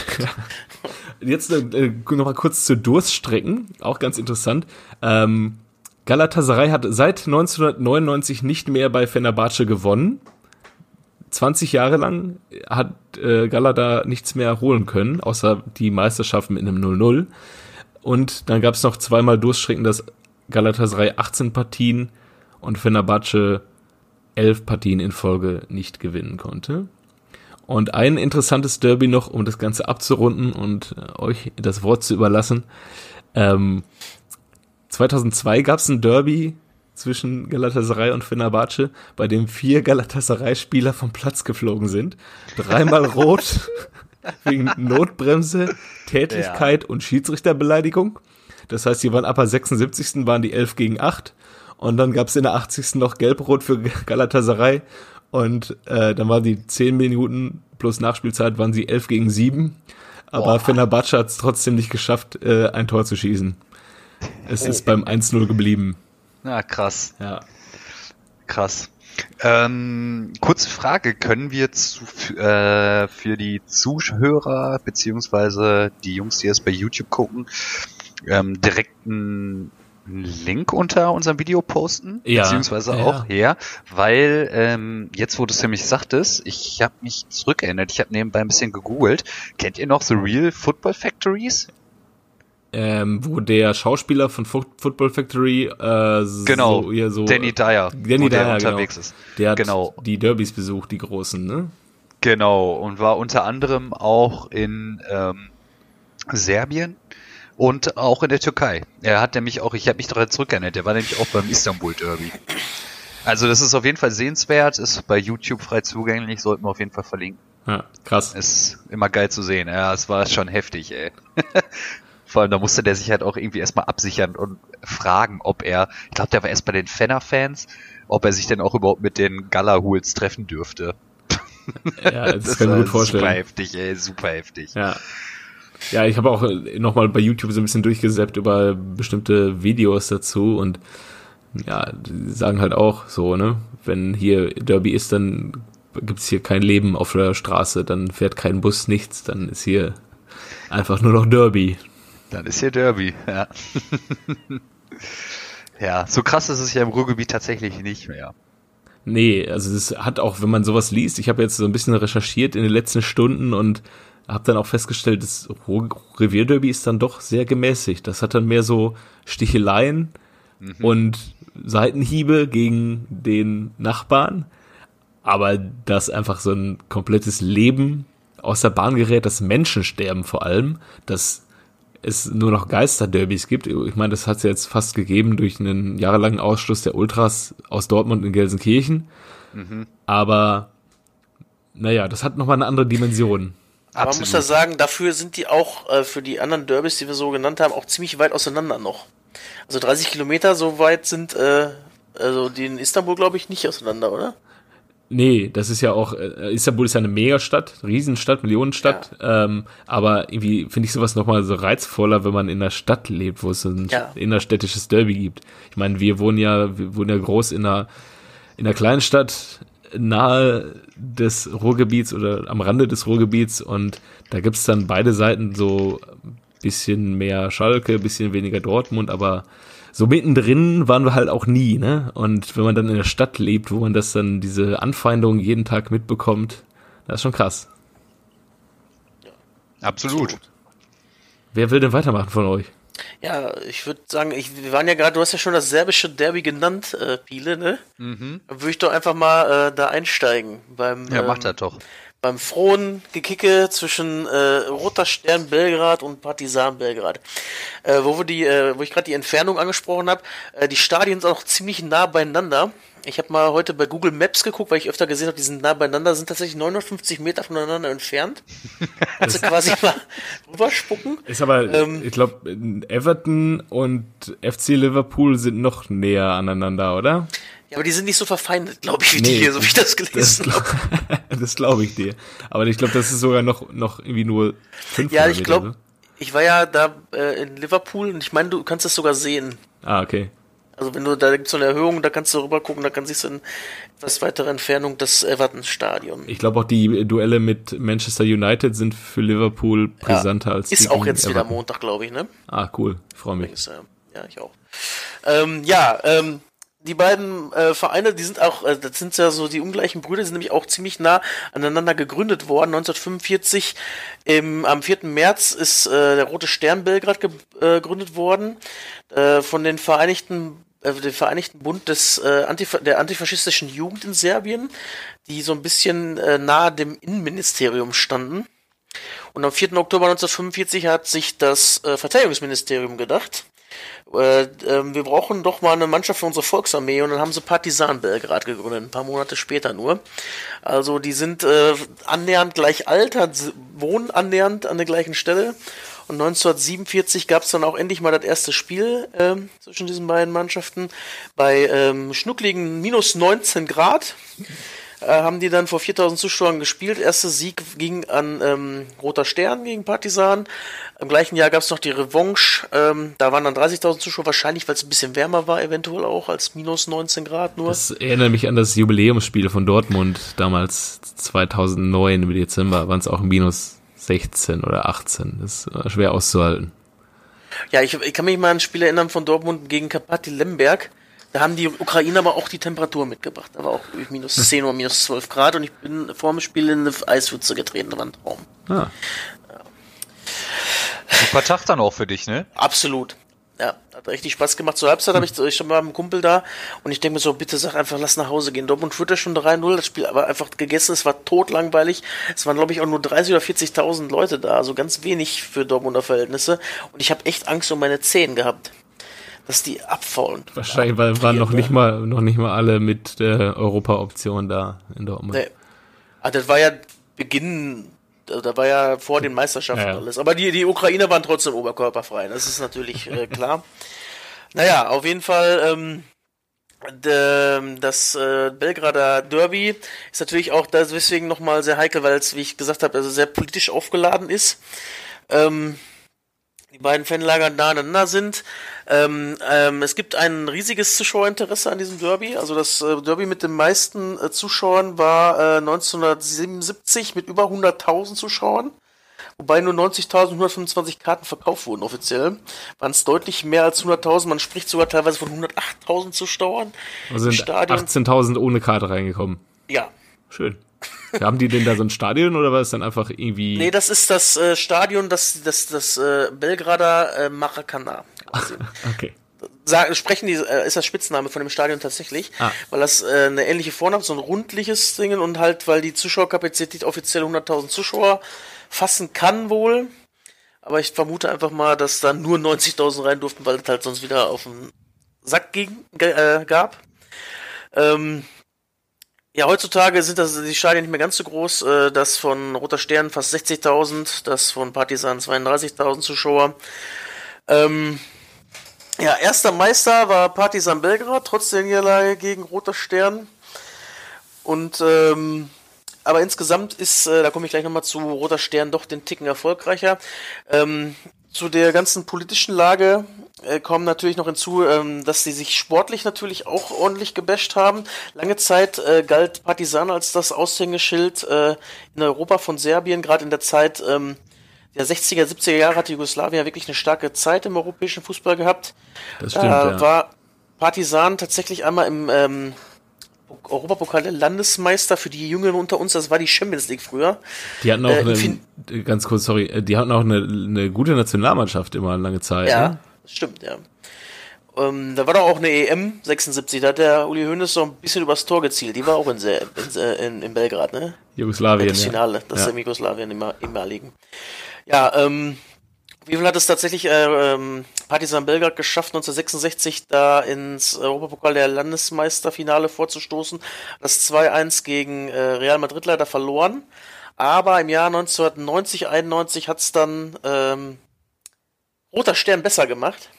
Jetzt äh, noch mal kurz zu Durststrecken, auch ganz interessant. Ähm, Galatasaray hat seit 1999 nicht mehr bei Fenerbahce gewonnen. 20 Jahre lang hat äh, Galata nichts mehr holen können, außer die Meisterschaften mit einem 0-0. Und dann gab es noch zweimal Durststrecken, dass Galatasaray 18 Partien und Fenerbahce 11 Partien in Folge nicht gewinnen konnte. Und ein interessantes Derby noch, um das Ganze abzurunden und äh, euch das Wort zu überlassen. Ähm, 2002 gab es ein Derby zwischen Galatasaray und Fenerbahce, bei dem vier Galatasaray-Spieler vom Platz geflogen sind. Dreimal rot wegen Notbremse, Tätigkeit ja. und Schiedsrichterbeleidigung. Das heißt, die waren ab der 76. waren die 11 gegen 8 und dann gab es in der 80. noch Gelb-Rot für Galatasaray und äh, dann waren die 10 Minuten plus Nachspielzeit waren sie 11 gegen 7. Aber Boah. Fenerbahce hat es trotzdem nicht geschafft, äh, ein Tor zu schießen. Es ist beim 1-0 geblieben. Na, krass. Ja. Krass. Ähm, kurze Frage, können wir zu, äh, für die Zuhörer beziehungsweise die Jungs, die es bei YouTube gucken, ähm, direkt einen Link unter unserem Video posten, ja, beziehungsweise ja. auch her, weil ähm, jetzt, wo du es nämlich sagtest, ich habe mich zurückerinnert, ich habe nebenbei ein bisschen gegoogelt. Kennt ihr noch The Real Football Factories? Ähm, wo der Schauspieler von Football Factory äh, genau, so, ja, so, Danny Dyer, Danny Dyer unterwegs genau. ist. Der hat genau. die Derbys besucht, die großen, ne? Genau, und war unter anderem auch in ähm, Serbien und auch in der Türkei. Er hat nämlich auch, ich habe mich daran zurückerinnert, der war nämlich auch beim Istanbul Derby. Also das ist auf jeden Fall sehenswert, ist bei YouTube frei zugänglich, sollten wir auf jeden Fall verlinken. Ja, krass. Ist immer geil zu sehen. Ja, es war schon heftig, ey. Vor allem, da musste der sich halt auch irgendwie erstmal absichern und fragen, ob er, ich glaube, der war erst bei den Fenner-Fans, ob er sich denn auch überhaupt mit den Gala-Hools treffen dürfte. Ja, das, das kann ich gut vorstellen. Super heftig, ey, super heftig. Ja. Ja, ich habe auch nochmal bei YouTube so ein bisschen durchgesäppt über bestimmte Videos dazu und ja, die sagen halt auch so, ne, wenn hier Derby ist, dann gibt's hier kein Leben auf der Straße, dann fährt kein Bus, nichts, dann ist hier einfach nur noch Derby. Dann ist hier Derby, ja. ja, so krass ist es ja im Ruhrgebiet tatsächlich nicht mehr. Nee, also das hat auch, wenn man sowas liest, ich habe jetzt so ein bisschen recherchiert in den letzten Stunden und habe dann auch festgestellt, das Revierderby ist dann doch sehr gemäßigt. Das hat dann mehr so Sticheleien mhm. und Seitenhiebe gegen den Nachbarn. Aber dass einfach so ein komplettes Leben aus der Bahn gerät, dass Menschen sterben vor allem, dass es nur noch Geisterderbys gibt. Ich meine, das hat es jetzt fast gegeben durch einen jahrelangen Ausschluss der Ultras aus Dortmund in Gelsenkirchen. Mhm. Aber naja, das hat nochmal eine andere Dimension. Aber man muss ja sagen, dafür sind die auch äh, für die anderen Derbys, die wir so genannt haben, auch ziemlich weit auseinander noch. Also 30 Kilometer so weit sind äh, also die in Istanbul, glaube ich, nicht auseinander, oder? Nee, das ist ja auch, äh, Istanbul ist ja eine Megastadt, Riesenstadt, Millionenstadt, ja. ähm, aber irgendwie finde ich sowas nochmal so reizvoller, wenn man in einer Stadt lebt, wo es ein ja. innerstädtisches Derby gibt. Ich meine, wir wohnen ja, wir wohnen ja groß in einer, in einer kleinen Stadt, nahe des Ruhrgebiets oder am Rande des Ruhrgebiets und da gibt's dann beide Seiten so bisschen mehr Schalke, bisschen weniger Dortmund, aber so mittendrin waren wir halt auch nie, ne? Und wenn man dann in der Stadt lebt, wo man das dann, diese Anfeindungen jeden Tag mitbekommt, das ist schon krass. Absolut. Wer will denn weitermachen von euch? Ja, ich würde sagen, ich, wir waren ja gerade, du hast ja schon das serbische Derby genannt, äh, Piele, ne? Mhm. Dann würde ich doch einfach mal äh, da einsteigen. Beim, ja, ähm, macht er doch beim frohen Gekicke zwischen äh, Roter Stern Belgrad und Partizan Belgrad. Äh, wo, wir die, äh, wo ich gerade die Entfernung angesprochen habe, äh, die Stadien sind auch ziemlich nah beieinander. Ich habe mal heute bei Google Maps geguckt, weil ich öfter gesehen habe, die sind nah beieinander, sind tatsächlich 950 Meter voneinander entfernt. Also quasi mal drüber spucken. Ist aber, ähm, ich glaube, Everton und FC Liverpool sind noch näher aneinander, oder? Ja, aber die sind nicht so verfeindet, glaube ich, wie nee, die hier, so wie ich das gelesen habe. das glaube ich dir. Aber ich glaube, das ist sogar noch, noch irgendwie nur fünf Ja, ich glaube, ich war ja da äh, in Liverpool und ich meine, du kannst das sogar sehen. Ah, okay. Also wenn du, da gibt so eine Erhöhung, da kannst du rüber gucken, da kann sich so in etwas weiterer Entfernung das Everton-Stadion. Ich glaube auch die Duelle mit Manchester United sind für Liverpool brisanter ja, als Ist auch jetzt Everton. wieder Montag, glaube ich, ne? Ah, cool. Ich freue mich. Ja, ich auch. Ähm, ja, ähm, die beiden äh, Vereine, die sind auch, äh, das sind ja so die ungleichen Brüder, sind nämlich auch ziemlich nah aneinander gegründet worden. 1945 im, am 4. März ist äh, der Rote Stern Belgrad äh, gegründet worden äh, von den Vereinigten äh, den Vereinigten Bund des, äh, Antif der antifaschistischen Jugend in Serbien, die so ein bisschen äh, nahe dem Innenministerium standen. Und am 4. Oktober 1945 hat sich das Verteidigungsministerium gedacht, äh, äh, wir brauchen doch mal eine Mannschaft für unsere Volksarmee und dann haben sie Partisan Belgrad gegründet, ein paar Monate später nur. Also die sind äh, annähernd gleich alt, wohnen annähernd an der gleichen Stelle und 1947 gab es dann auch endlich mal das erste Spiel äh, zwischen diesen beiden Mannschaften. Bei ähm, schnuckligen minus 19 Grad äh, haben die dann vor 4000 Zuschauern gespielt. Erster Sieg ging an ähm, Roter Stern gegen Partisan. Im gleichen Jahr gab es noch die Revanche. Ähm, da waren dann 30.000 Zuschauer, wahrscheinlich, weil es ein bisschen wärmer war, eventuell auch als minus 19 Grad nur. Das erinnert mich an das Jubiläumsspiel von Dortmund damals 2009 im Dezember. Waren es auch minus 16 oder 18. Das ist schwer auszuhalten. Ja, ich, ich kann mich mal an ein Spiel erinnern von Dortmund gegen Kapati Lemberg. Da haben die Ukrainer aber auch die Temperatur mitgebracht. Da war auch minus 10 oder minus 12 Grad und ich bin vor dem Spiel in eine Eispfütze getreten, da war ein Traum. Ah. Ja. Super Tag dann auch für dich, ne? Absolut. Ja, hat richtig Spaß gemacht. Zur Halbzeit habe ich, ich stand mit meinem Kumpel da und ich denke mir so, bitte sag einfach, lass nach Hause gehen. Dortmund führt ja schon 3-0, das Spiel aber einfach gegessen, es war totlangweilig. Es waren, glaube ich, auch nur 30 oder 40.000 Leute da, also ganz wenig für Dortmunder Verhältnisse. Und ich habe echt Angst um meine Zehen gehabt, dass die abfallen. Wahrscheinlich weil waren noch nicht mal, noch nicht mal alle mit der Europa-Option da in Dortmund. Nee. Ah, das war ja Beginn da war ja vor den Meisterschaften ja, ja. alles. Aber die, die Ukrainer waren trotzdem oberkörperfrei. Das ist natürlich äh, klar. naja, auf jeden Fall, ähm, das äh, Belgrader Derby ist natürlich auch deswegen nochmal sehr heikel, weil es, wie ich gesagt habe, also sehr politisch aufgeladen ist. Ähm, die beiden Fanlager nah aneinander sind. Ähm, ähm, es gibt ein riesiges Zuschauerinteresse an diesem Derby. Also das äh, Derby mit den meisten äh, Zuschauern war äh, 1977 mit über 100.000 Zuschauern. Wobei nur 90.125 Karten verkauft wurden offiziell. Waren es deutlich mehr als 100.000. Man spricht sogar teilweise von 108.000 Zuschauern. Also sind 18.000 ohne Karte reingekommen. Ja. Schön. Haben die denn da so ein Stadion oder war es dann einfach irgendwie. Nee, das ist das äh, Stadion, das, das, das äh, Belgrader äh, Maracana. okay. Sagen, sprechen die, äh, ist das Spitzname von dem Stadion tatsächlich, ah. weil das äh, eine ähnliche hat, so ein rundliches Ding und halt, weil die Zuschauerkapazität offiziell 100.000 Zuschauer fassen kann wohl. Aber ich vermute einfach mal, dass da nur 90.000 rein durften, weil es halt sonst wieder auf den Sack ging, äh, gab. Ähm, ja, heutzutage sind das die Stadien nicht mehr ganz so groß. Äh, das von Roter Stern fast 60.000, das von Partisan 32.000 Zuschauer. Ähm, ja, erster Meister war Partisan Belgrad, trotz der Niederlage gegen Roter Stern. Und ähm, aber insgesamt ist, äh, da komme ich gleich nochmal zu, Roter Stern doch den Ticken erfolgreicher. Ähm, zu der ganzen politischen Lage äh, kommen natürlich noch hinzu, ähm, dass sie sich sportlich natürlich auch ordentlich gebasht haben. Lange Zeit äh, galt Partisan als das Aushängeschild äh, in Europa von Serbien, gerade in der Zeit ähm, der 60er, 70er Jahre hatte Jugoslawien wirklich eine starke Zeit im europäischen Fußball gehabt. Das stimmt, da ja. war Partisan tatsächlich einmal im ähm, Europapokal Landesmeister für die Jüngeren unter uns, das war die Champions League früher. Die hatten auch äh, eine, ganz kurz, sorry, die hatten auch eine, eine gute Nationalmannschaft immer lange Zeit. Ja, ne? stimmt, ja. Ähm, da war doch auch eine EM 76, da hat der Uli Hoeneß so ein bisschen übers Tor gezielt. Die war auch in, in, in, in Belgrad, ne? Jugoslawien. Das Finale, das ja. ist im Jugoslawien immer, ehemaligen. Ja, ähm, wie viel hat es tatsächlich äh, ähm, Partizan Belgrad geschafft, 1966 da ins Europapokal der Landesmeisterfinale vorzustoßen? Das 2-1 gegen äh, Real Madrid leider verloren. Aber im Jahr 1990, 91 hat es dann ähm, Roter Stern besser gemacht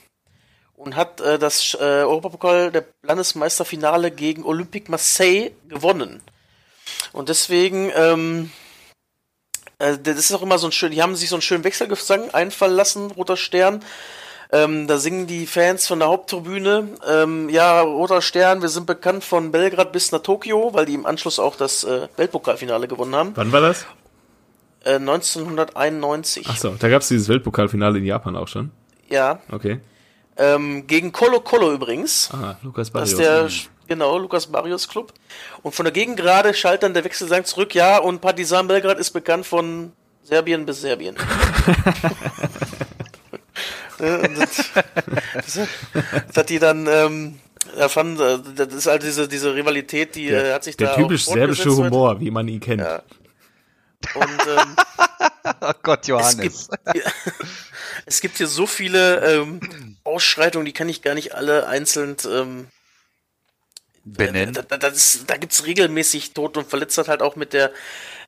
und hat äh, das äh, Europapokal der Landesmeisterfinale gegen Olympique Marseille gewonnen. Und deswegen ähm, äh, das ist auch immer so ein schön, die haben sich so einen schönen Wechselgesang einfallen lassen, Roter Stern. Ähm, da singen die Fans von der Haupttribüne, ähm, ja, Roter Stern, wir sind bekannt von Belgrad bis nach Tokio, weil die im Anschluss auch das äh, Weltpokalfinale gewonnen haben. Wann war das? Äh, 1991. Ach so, da gab es dieses Weltpokalfinale in Japan auch schon. Ja. Okay. Ähm, gegen Colo Colo übrigens. Ah, Lukas Das Barrios. ist der, genau, Lukas Barrios Club. Und von der Gegend gerade schaltet dann der Wechselsang zurück, ja, und Partizan Belgrad ist bekannt von Serbien bis Serbien. Ne, das, das, das hat die dann, ähm, erfanden, äh, das ist halt diese, diese Rivalität, die äh, hat sich der da typisch auch serbische Humor, wie man ihn kennt. Ja. Und ähm, Oh Gott, es, Johannes. gibt, es gibt hier so viele ähm, Ausschreitungen, die kann ich gar nicht alle einzeln ähm, Benennen. Da, da, da gibt's regelmäßig Tote und Verletzte, halt auch mit der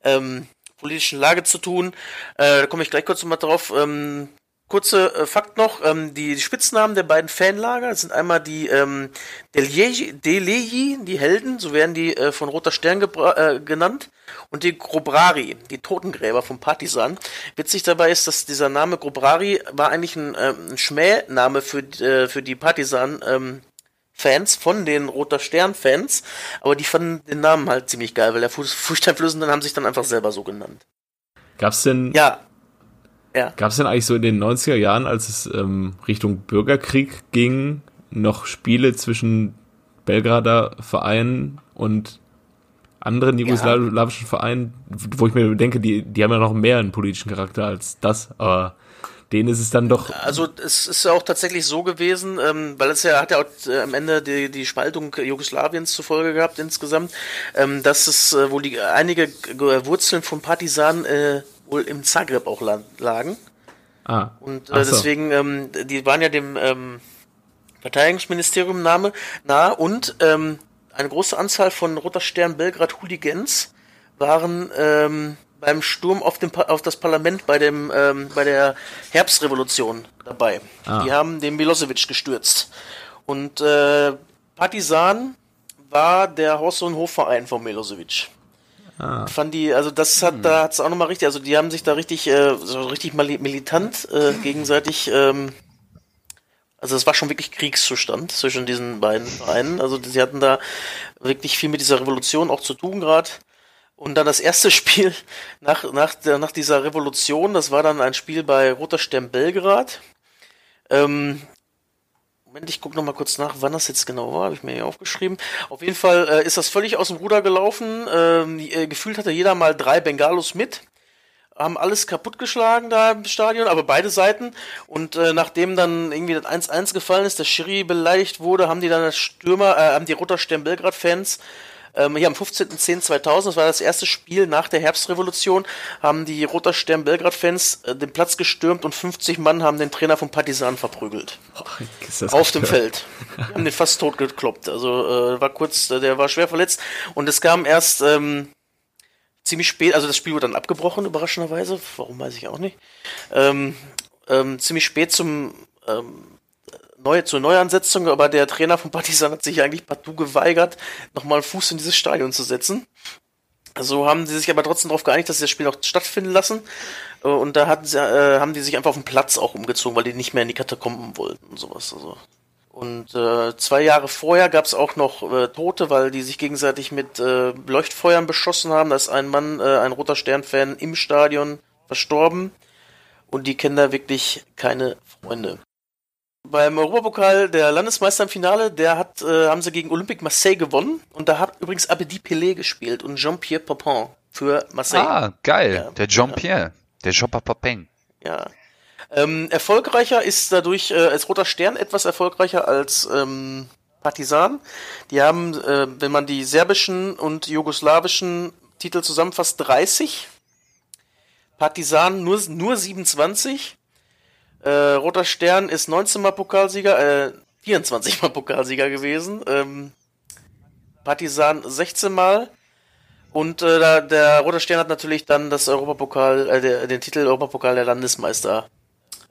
ähm, politischen Lage zu tun. Äh, da komme ich gleich kurz nochmal drauf. Ähm, kurze äh, Fakt noch, ähm, die, die Spitznamen der beiden Fanlager sind einmal die ähm, Deleji, Deleji, die Helden, so werden die äh, von Roter Stern äh, genannt, und die Grobrari, die Totengräber vom Partisan. Witzig dabei ist, dass dieser Name Grobrari war eigentlich ein, ähm, ein Schmähname für, äh, für die Partisan ähm, Fans von den Roter Stern-Fans, aber die fanden den Namen halt ziemlich geil, weil der Fu- Furchteinflößenden haben sich dann einfach selber so genannt. Gab's denn, Ja. Ja. gab's denn eigentlich so in den 90er Jahren, als es ähm, Richtung Bürgerkrieg ging, noch Spiele zwischen Belgrader Vereinen und anderen jugoslawischen Vereinen, wo ich mir denke, die, die haben ja noch mehr einen politischen Charakter als das, aber denen ist es dann doch Also es ist ja auch tatsächlich so gewesen, ähm, weil es ja hat ja auch äh, am Ende die, die Spaltung Jugoslawiens zur Folge gehabt insgesamt, ähm, dass es äh, wohl die einige Wurzeln von Partisanen äh, wohl im Zagreb auch la lagen. ah, Und äh, so. deswegen, ähm, die waren ja dem ähm, Verteidigungsministerium Name nah und ähm, eine große Anzahl von Roter Stern Belgrad Hooligans waren ähm, beim Sturm auf, dem auf das Parlament bei dem ähm, bei der Herbstrevolution dabei. Ah. Die haben den Milosevic gestürzt. Und äh, Partisan war der Haus- und Hofverein von Milosevic. ah, Fand die, also das hat, da hat's auch nochmal richtig, also die haben sich da richtig, äh, so richtig militant äh, gegenseitig, ähm, also es war schon wirklich Kriegszustand zwischen diesen beiden Vereinen. Also sie hatten da wirklich viel mit dieser Revolution auch zu tun gerade. Und dann das erste Spiel nach, nach, nach dieser Revolution, das war dann ein Spiel bei Roter Stern Belgrad. Ähm, Moment, ich gucke noch mal kurz nach, wann das jetzt genau war, habe ich mir hier aufgeschrieben. Auf jeden Fall äh, ist das völlig aus dem Ruder gelaufen. Ähm, äh, gefühlt hatte jeder mal drei Bengalos mit. Haben alles kaputtgeschlagen da im Stadion, aber beide Seiten. Und äh, nachdem dann irgendwie das 1-1 gefallen ist, der Schiri beleidigt wurde, haben die dann das Stürmer, äh, haben die Roter Stern Belgrad-Fans ähm, hier am 15.10.2000, das war das erste Spiel nach der Herbstrevolution, haben die Roter Stern Belgrad-Fans äh, den Platz gestürmt und 50 Mann haben den Trainer vom Partisan verprügelt. das Auf dem. Feld. Haben den fast tot gekloppt. Also äh, war kurz, äh, der war schwer verletzt. Und es kam erst ähm, ziemlich spät, also das Spiel wurde dann abgebrochen, überraschenderweise. Warum weiß ich auch nicht. Ähm, ähm, ziemlich spät zum ähm, neue, zur Neuansetzung, aber der Trainer von Partisan hat sich eigentlich partout geweigert, nochmal einen Fuß in dieses Stadion zu setzen. So haben sie sich aber trotzdem darauf geeinigt, dass sie das Spiel noch stattfinden lassen. Äh, Und da hatten sie, äh, haben die sich einfach auf den Platz auch umgezogen, weil die nicht mehr in die Katakomben wollten und sowas. Also. Und äh, zwei Jahre vorher gab es auch noch äh, Tote, weil die sich gegenseitig mit äh, Leuchtfeuern beschossen haben. Da ist ein Mann, äh, ein roter Stern-Fan, im Stadion verstorben. Und die kennen da wirklich keine Freunde. Beim Europapokal der Landesmeister im Finale, der hat, äh, haben sie gegen Olympique Marseille gewonnen. Und da hat übrigens Abedi Pelé gespielt und Jean-Pierre Papin für Marseille. Ah, geil. Ja. Der Jean-Pierre. Der Jean-Papapeng. Ja. Ähm, erfolgreicher ist dadurch äh, als Roter Stern etwas erfolgreicher als ähm, Partisan. Die haben, äh, wenn man die serbischen und jugoslawischen Titel zusammenfasst, 30. Partisan nur, nur 27. Äh, Roter Stern ist 19 Mal Pokalsieger, äh, 24 Mal Pokalsieger gewesen. Ähm, Partisan 16 Mal. Und äh, da, der Roter Stern hat natürlich dann das Europapokal, äh, der, den Titel Europapokal der Landesmeister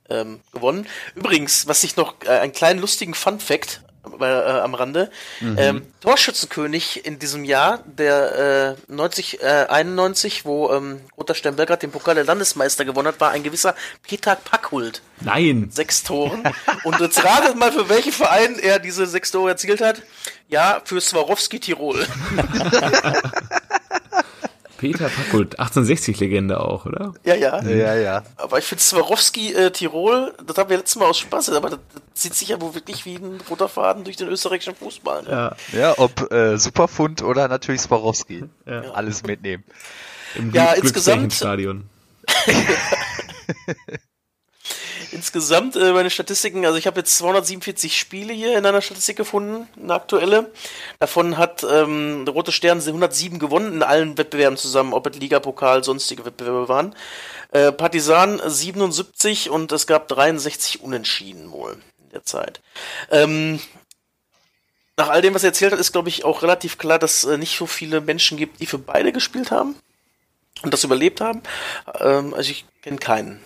ähm, gewonnen. Übrigens, was ich noch, äh, einen kleinen lustigen Fun Fact äh, am Rande. Mhm. Ähm, Torschützenkönig in diesem Jahr, der äh, 90, äh, 91, wo ähm, Roter Stern Belgrad den Pokal der Landesmeister gewonnen hat, war ein gewisser Peter Packhult. Nein. Sechs Toren. Und jetzt ratet mal, für welchen Verein er diese sechs Tore erzielt hat. Ja, für Swarovski Tirol. Peter Packult, 1860-Legende auch, oder? Ja, ja. Ja, ja. Aber ich finde Swarovski äh, Tirol, das haben wir letztes Mal aus Spaß, aber das, das zieht sich ja wohl wirklich wie ein roter Faden durch den österreichischen Fußball. Ne? Ja. ja, ob äh, Superfund oder natürlich Swarovski. Ja. Alles mitnehmen. Im ja, insgesamt. Stadion. Insgesamt äh, meine Statistiken, also ich habe jetzt 247 Spiele hier in einer Statistik gefunden, eine aktuelle. Davon hat ähm, der Rote Stern 107 gewonnen in allen Wettbewerben zusammen, ob es Liga, Pokal, sonstige Wettbewerbe waren. Äh, Partisan 77 und es gab 63 Unentschieden wohl in der Zeit. Ähm, nach all dem, was er erzählt hat, ist, glaube ich, auch relativ klar, dass äh, nicht so viele Menschen gibt, die für beide gespielt haben und das überlebt haben. Ähm, also ich kenne keinen.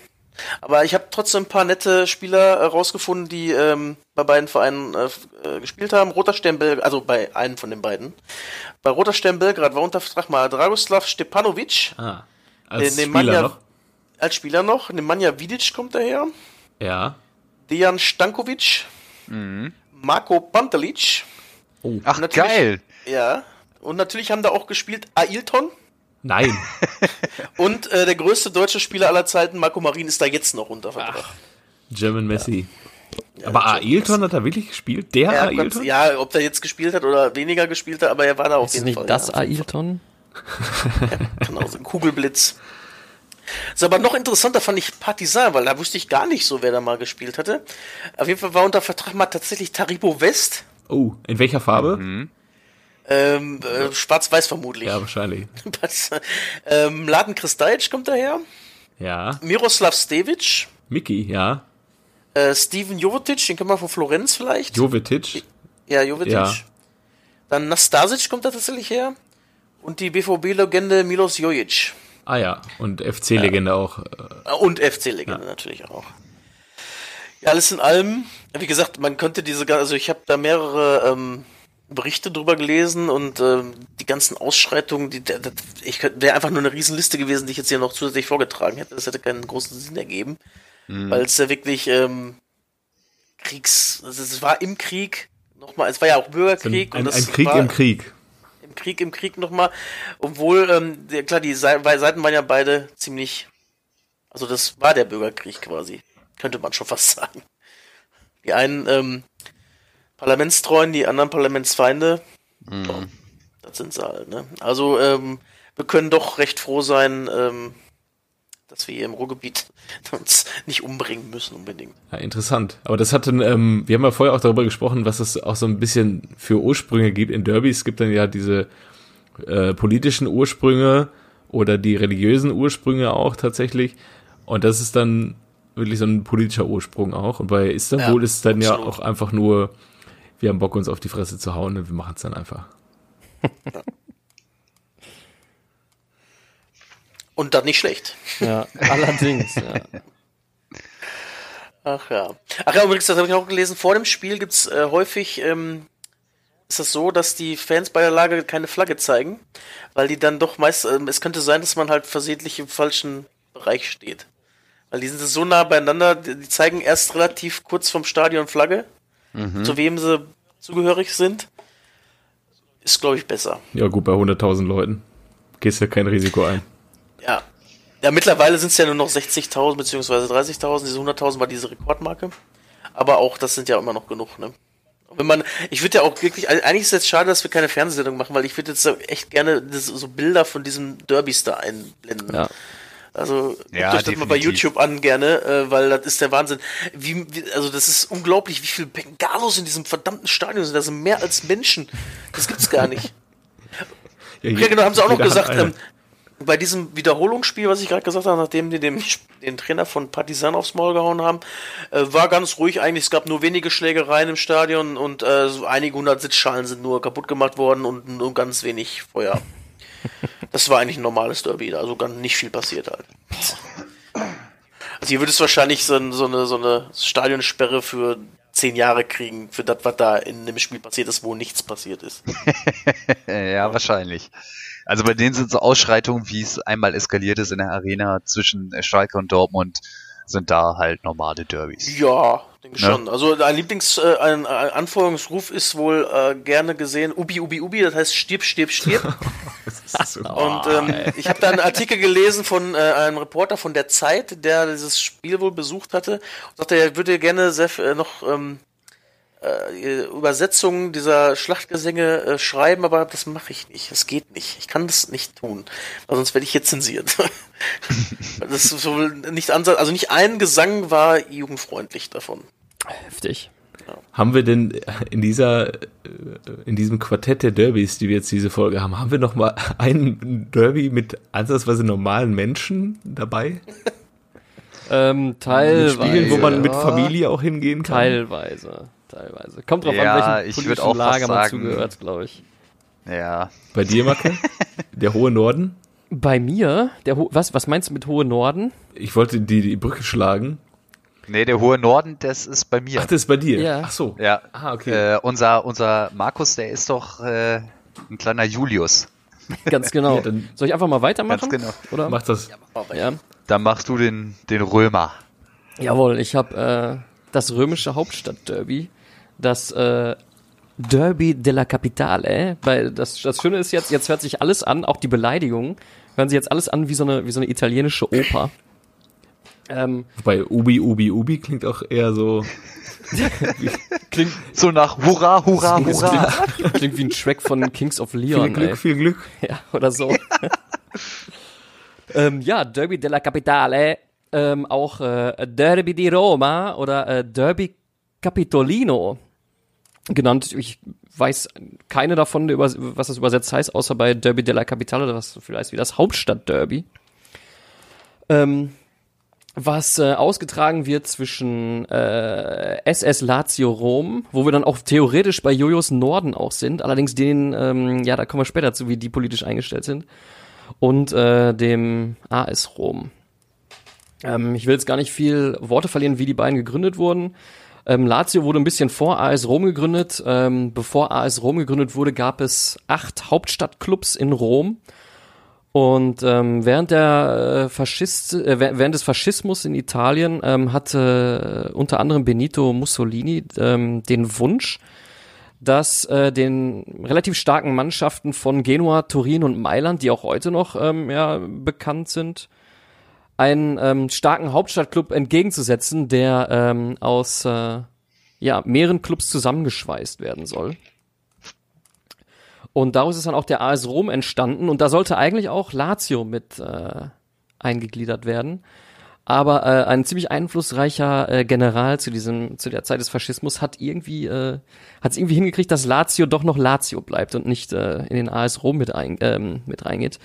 Aber ich habe trotzdem ein paar nette Spieler äh, rausgefunden, die ähm, bei beiden Vereinen äh, äh, gespielt haben. Roter Stern Belgrad, also bei einem von den beiden. Bei Roter Stern Belgrad war unter Vertrag mal Dragoslav Stepanovic. Ah, als Spieler Manja, noch? Als Spieler noch. Nemanja Vidic kommt daher. Ja. Dejan Stankovic. Mhm. Marco Pantelic. Oh. Ach, geil. Ja. Und natürlich haben da auch gespielt Ailton. Nein. Und äh, der größte deutsche Spieler aller Zeiten, Marco Marin, ist da jetzt noch unter Vertrag. German Messi. Ja. aber Ailton hat da wirklich gespielt? Der ja, Ailton? Ja, ob der jetzt gespielt hat oder weniger gespielt hat, aber er war da auf ist jeden nicht Fall. das ja, Ailton? ja, genau, so ein Kugelblitz. So, aber noch interessanter fand ich Partisan, weil da wusste ich gar nicht so, wer da mal gespielt hatte. Auf jeden Fall war unter Vertrag mal tatsächlich Taribo West. Oh, in welcher Farbe? Mhm. Ähm, äh, Schwarz-Weiß vermutlich. Ja, wahrscheinlich. ähm, Laden Kristajic kommt daher. Ja. Miroslav Stevic. Miki, ja. Äh, Steven Jovetic, den kennen wir von Florenz vielleicht. Jovetic? Ja, Jovetic. Ja. Dann Nastasic kommt da tatsächlich her. Und die BVB-Legende Milos Jojic. Ah ja, und FC-Legende ja. auch. Äh, und FC-Legende ja. natürlich auch. Ja, alles in allem, wie gesagt, man könnte diese, also ich habe da mehrere ähm, Berichte drüber gelesen und äh, die ganzen Ausschreitungen, die, der, der, ich wäre einfach nur eine Riesenliste gewesen, die ich jetzt hier noch zusätzlich vorgetragen hätte. Das hätte keinen großen Sinn ergeben, mhm. weil es ja wirklich ähm, Kriegs, also es war im Krieg nochmal, es war ja auch Bürgerkrieg ein, ein, und das ein Krieg war, im Krieg. Im Krieg im Krieg nochmal, obwohl ähm, der, klar die Seiten waren ja beide ziemlich, also das war der Bürgerkrieg quasi, könnte man schon fast sagen. Die einen ähm, Parlamentstreuen, die anderen Parlamentsfeinde. Mhm. So, das sind sie halt, ne? Also, ähm, wir können doch recht froh sein, ähm, dass wir hier im Ruhrgebiet uns nicht umbringen müssen unbedingt. Ja, interessant. Aber das hat ähm, wir haben ja vorher auch darüber gesprochen, was es auch so ein bisschen für Ursprünge gibt in Derbys. Es gibt dann ja diese äh, politischen Ursprünge oder die religiösen Ursprünge auch tatsächlich. Und das ist dann wirklich so ein politischer Ursprung auch. Und bei Istanbul ja, ist es dann absolut. ja auch einfach nur wir haben Bock, uns auf die Fresse zu hauen und wir machen es dann einfach. Und dann nicht schlecht. Ja, allerdings, ja. Ach ja. Ach ja, übrigens, das habe ich auch gelesen, vor dem Spiel gibt es äh, häufig, ähm, ist das so, dass die Fans bei der Lage keine Flagge zeigen, weil die dann doch meist, äh, es könnte sein, dass man halt versehentlich im falschen Bereich steht. Weil die sind so nah beieinander, die zeigen erst relativ kurz vom Stadion Flagge mhm. zu wem sie zugehörig sind, ist, glaube ich, besser. Ja, gut, bei 100.000 Leuten gehst du ja kein Risiko ein. Ja. Ja, mittlerweile sind es ja nur noch 60.000 beziehungsweise 30.000. Diese 100.000 war diese Rekordmarke. Aber auch, das sind ja immer noch genug, ne? Wenn man, ich würde ja auch wirklich, eigentlich ist es jetzt schade, dass wir keine Fernsehsendung machen, weil ich würde jetzt echt gerne so Bilder von diesem Derbys da einblenden. Ja. Also ja, guckt euch das mal bei YouTube an gerne, äh, weil das ist der Wahnsinn. Wie, wie, also das ist unglaublich, wie viele Bengalos in diesem verdammten Stadion sind. Das sind mehr als Menschen. Das gibt's gar nicht. ja, ja, genau, haben sie auch noch gesagt, ähm, bei diesem Wiederholungsspiel, was ich gerade gesagt habe, nachdem die dem, den Trainer von Partisan aufs Maul gehauen haben, äh, war ganz ruhig eigentlich. Es gab nur wenige Schlägereien im Stadion und äh, so einige hundert Sitzschalen sind nur kaputt gemacht worden und nur ganz wenig Feuer. Das war eigentlich ein normales Derby, also ganz nicht viel passiert halt. Also hier würde es wahrscheinlich so, so, eine, so eine Stadionsperre für zehn Jahre kriegen für das, was da in dem Spiel passiert ist, wo nichts passiert ist. ja, wahrscheinlich. Also bei denen sind so Ausschreitungen, wie es einmal eskaliert ist in der Arena zwischen Schalke und Dortmund, sind da halt normale Derbys. Ja, denke ne? schon. Also ein Lieblings, äh, ein, ein Anforderungsruf ist wohl äh, gerne gesehen, Ubi, Ubi, Ubi, das heißt stirb, stirb, stirb. so und ähm, ich habe da einen Artikel gelesen von äh, einem Reporter von der Zeit, der dieses Spiel wohl besucht hatte und sagte, er würde gerne sehr, äh, noch ähm, äh, Übersetzungen dieser Schlachtgesänge äh, schreiben, aber das mache ich nicht. Das geht nicht. Ich kann das nicht tun, weil sonst werde ich hier zensiert. das ist so nicht ansatz, also nicht ein Gesang war jugendfreundlich davon. Heftig. Ja. Haben wir denn in dieser, äh, in diesem Quartett der Derbys, die wir jetzt diese Folge haben, haben wir noch mal einen Derby mit ansatzweise normalen Menschen dabei? ähm, teilweise. Mit Spielen, wo man mit Familie auch hingehen kann? Teilweise teilweise. Kommt drauf ja, an, welchem politischen auch Lager man zugehört, glaube ich. Ja. Bei dir, Macke? Der hohe Norden? Bei mir? Der Ho was, was meinst du mit hohe Norden? Ich wollte die, die Brücke schlagen. Nee, der hohe Norden, das ist bei mir. Ach, das ist bei dir? Ja. Ach so. Ja. Ah, okay. Äh, unser, unser Markus, der ist doch äh, ein kleiner Julius. Ganz genau. ja, Soll ich einfach mal weitermachen? Ganz genau. Oder? Mach das. Ja. Dann machst du den, den Römer. Jawohl, ich habe äh, das römische Hauptstadtderby das äh, Derby della Capitale, weil das, das Schöne ist jetzt, jetzt hört sich alles an, auch die Beleidigungen, hören sich jetzt alles an wie so eine, wie so eine italienische Oper. Ähm, Wobei Ubi, Ubi, Ubi klingt auch eher so. klingt so nach Hurra, Hurra, Hurra. Klingt, klingt, wie ein Track von Kings of Leon. Viel Glück, ey. viel Glück. Ja, oder so. ähm, ja, Derby della Capitale, ähm, auch äh, Derby di Roma oder äh, Derby Capitolino genannt. Ich weiß keine davon, was das übersetzt heißt, außer bei Derby della Capitale, was vielleicht wie das Hauptstadtderby. Ähm, was äh, ausgetragen wird zwischen äh, SS Lazio Rom, wo wir dann auch theoretisch bei Jojos Norden auch sind, allerdings den, ähm, ja, da kommen wir später zu, wie die politisch eingestellt sind, und äh, dem AS Rom. Ähm, ich will jetzt gar nicht viel Worte verlieren, wie die beiden gegründet wurden. Ähm, Lazio wurde ein bisschen vor AS Rom gegründet. Ähm, bevor AS Rom gegründet wurde, gab es acht Hauptstadtclubs in Rom. Und ähm, während der äh, Faschist, äh, während des Faschismus in Italien ähm, hatte äh, unter anderem Benito Mussolini ähm, den Wunsch, dass äh, den relativ starken Mannschaften von Genua, Turin und Mailand, die auch heute noch ähm, ja, bekannt sind, einen ähm, starken Hauptstadtclub entgegenzusetzen, der ähm, aus äh, ja, mehreren Clubs zusammengeschweißt werden soll. Und daraus ist dann auch der AS Rom entstanden und da sollte eigentlich auch Lazio mit äh, eingegliedert werden. Aber äh, ein ziemlich einflussreicher äh, General zu diesem zu der Zeit des Faschismus hat irgendwie äh, hat es irgendwie hingekriegt, dass Lazio doch noch Lazio bleibt und nicht äh, in den AS Rom mit, ein, ähm, mit reingeht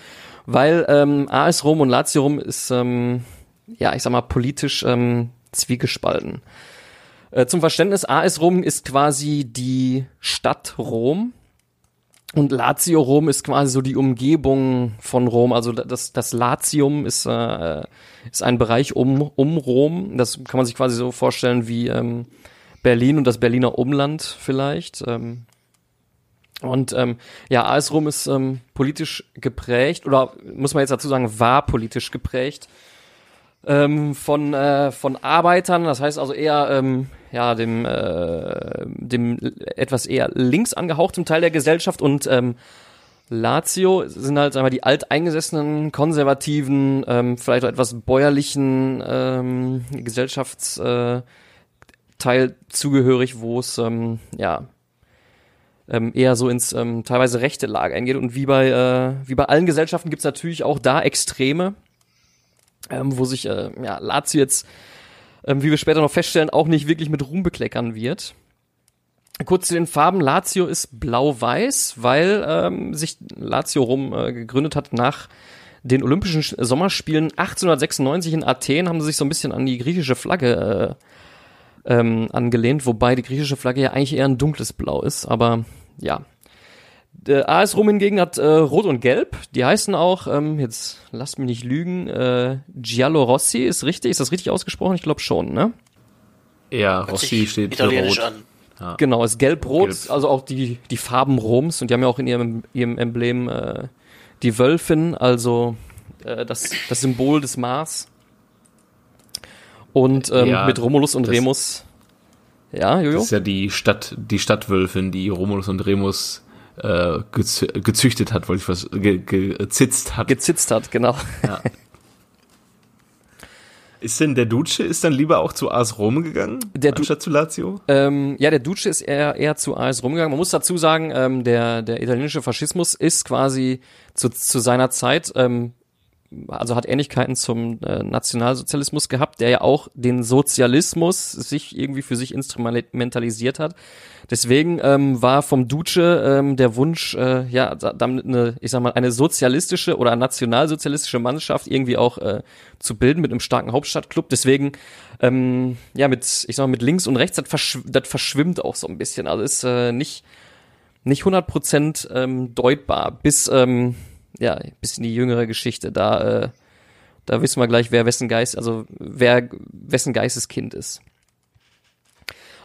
weil ähm, AS Rom und Lazio Rom ist, ähm, ja, ich sag mal, politisch ähm, zwiegespalten. Äh, zum Verständnis, AS Rom ist quasi die Stadt Rom und Lazio Rom ist quasi so die Umgebung von Rom. Also das, das Latium ist, äh, ist ein Bereich um, um Rom. Das kann man sich quasi so vorstellen wie ähm, Berlin und das Berliner Umland vielleicht. Ähm, und ähm, ja, AS Rom ist ähm, politisch geprägt, oder muss man jetzt dazu sagen, war politisch geprägt ähm, von, äh, von Arbeitern, das heißt also eher ähm, ja, dem, äh, dem etwas eher links angehauchten Teil der Gesellschaft. Und ähm, Lazio sind halt wir, die alteingesessenen, konservativen, ähm, vielleicht auch etwas bäuerlichen ähm, Gesellschaftsteil äh, zugehörig, wo es ähm, ja ähm, eher so ins ähm, teilweise rechte Lager eingeht. Und wie bei, äh, wie bei allen Gesellschaften gibt's natürlich auch da Extreme, ähm, wo sich äh, ja, Lazio jetzt, ähm, wie wir später noch feststellen, auch nicht wirklich mit Ruhm bekleckern wird. Kurz zu den Farben. Lazio ist blau-weiß, weil ähm, sich Lazio rum äh, gegründet hat nach den Olympischen Sommerspielen 1896 in Athen, haben sie sich so ein bisschen an die griechische Flagge äh, ähm, angelehnt, wobei die griechische Flagge ja eigentlich eher ein dunkles Blau ist, aber ja. Der AS Rom hingegen hat äh, Rot und Gelb. Die heißen auch, ähm, jetzt lasst mich nicht lügen, äh, Giallo Rossi ist richtig, ist das richtig ausgesprochen? Ich glaube schon, ne? Ja, Hört Rossi steht für italienisch Rot. an. Ja. Genau, ist gelb-rot, Gelb. also auch die, die Farben Roms und die haben ja auch in ihrem, ihrem Emblem äh, die Wölfin, also äh, das, das Symbol des Mars. Und ähm, Ja, mit Romulus und Remus. Ja, Jojo? Das ist ja die Stadt, die Stadtwölfin, die Romulus und Remus äh, gezü gezüchtet hat, wollte ich was, ge gezitzt hat. Gezitzt hat, genau. ist denn der Duce ist dann lieber auch zu AS Rom gegangen, Der Du- anstatt zu Lazio? Ähm, ja, der Duce ist eher, eher zu AS rumgegangen. Man muss dazu sagen, ähm, der, der italienische Faschismus ist quasi zu, zu seiner Zeit, ähm, also hat Ähnlichkeiten zum äh, Nationalsozialismus gehabt, der ja auch den Sozialismus sich irgendwie für sich instrumentalisiert hat. Deswegen ähm, war vom Duce ähm, der Wunsch, äh, ja, da- damit eine, ich sag mal, eine sozialistische oder nationalsozialistische Mannschaft irgendwie auch äh, zu bilden mit einem starken Hauptstadtclub. Deswegen, ähm, ja, mit, ich sag mal, mit links und rechts, das, verschw das verschwimmt auch so ein bisschen. Also ist äh, nicht, nicht 100% ähm, deutbar, bis, ähm, ja, bis in die jüngere Geschichte. Da, äh, da wissen wir gleich, wer wessen Geist, also wer wessen Geisteskind ist.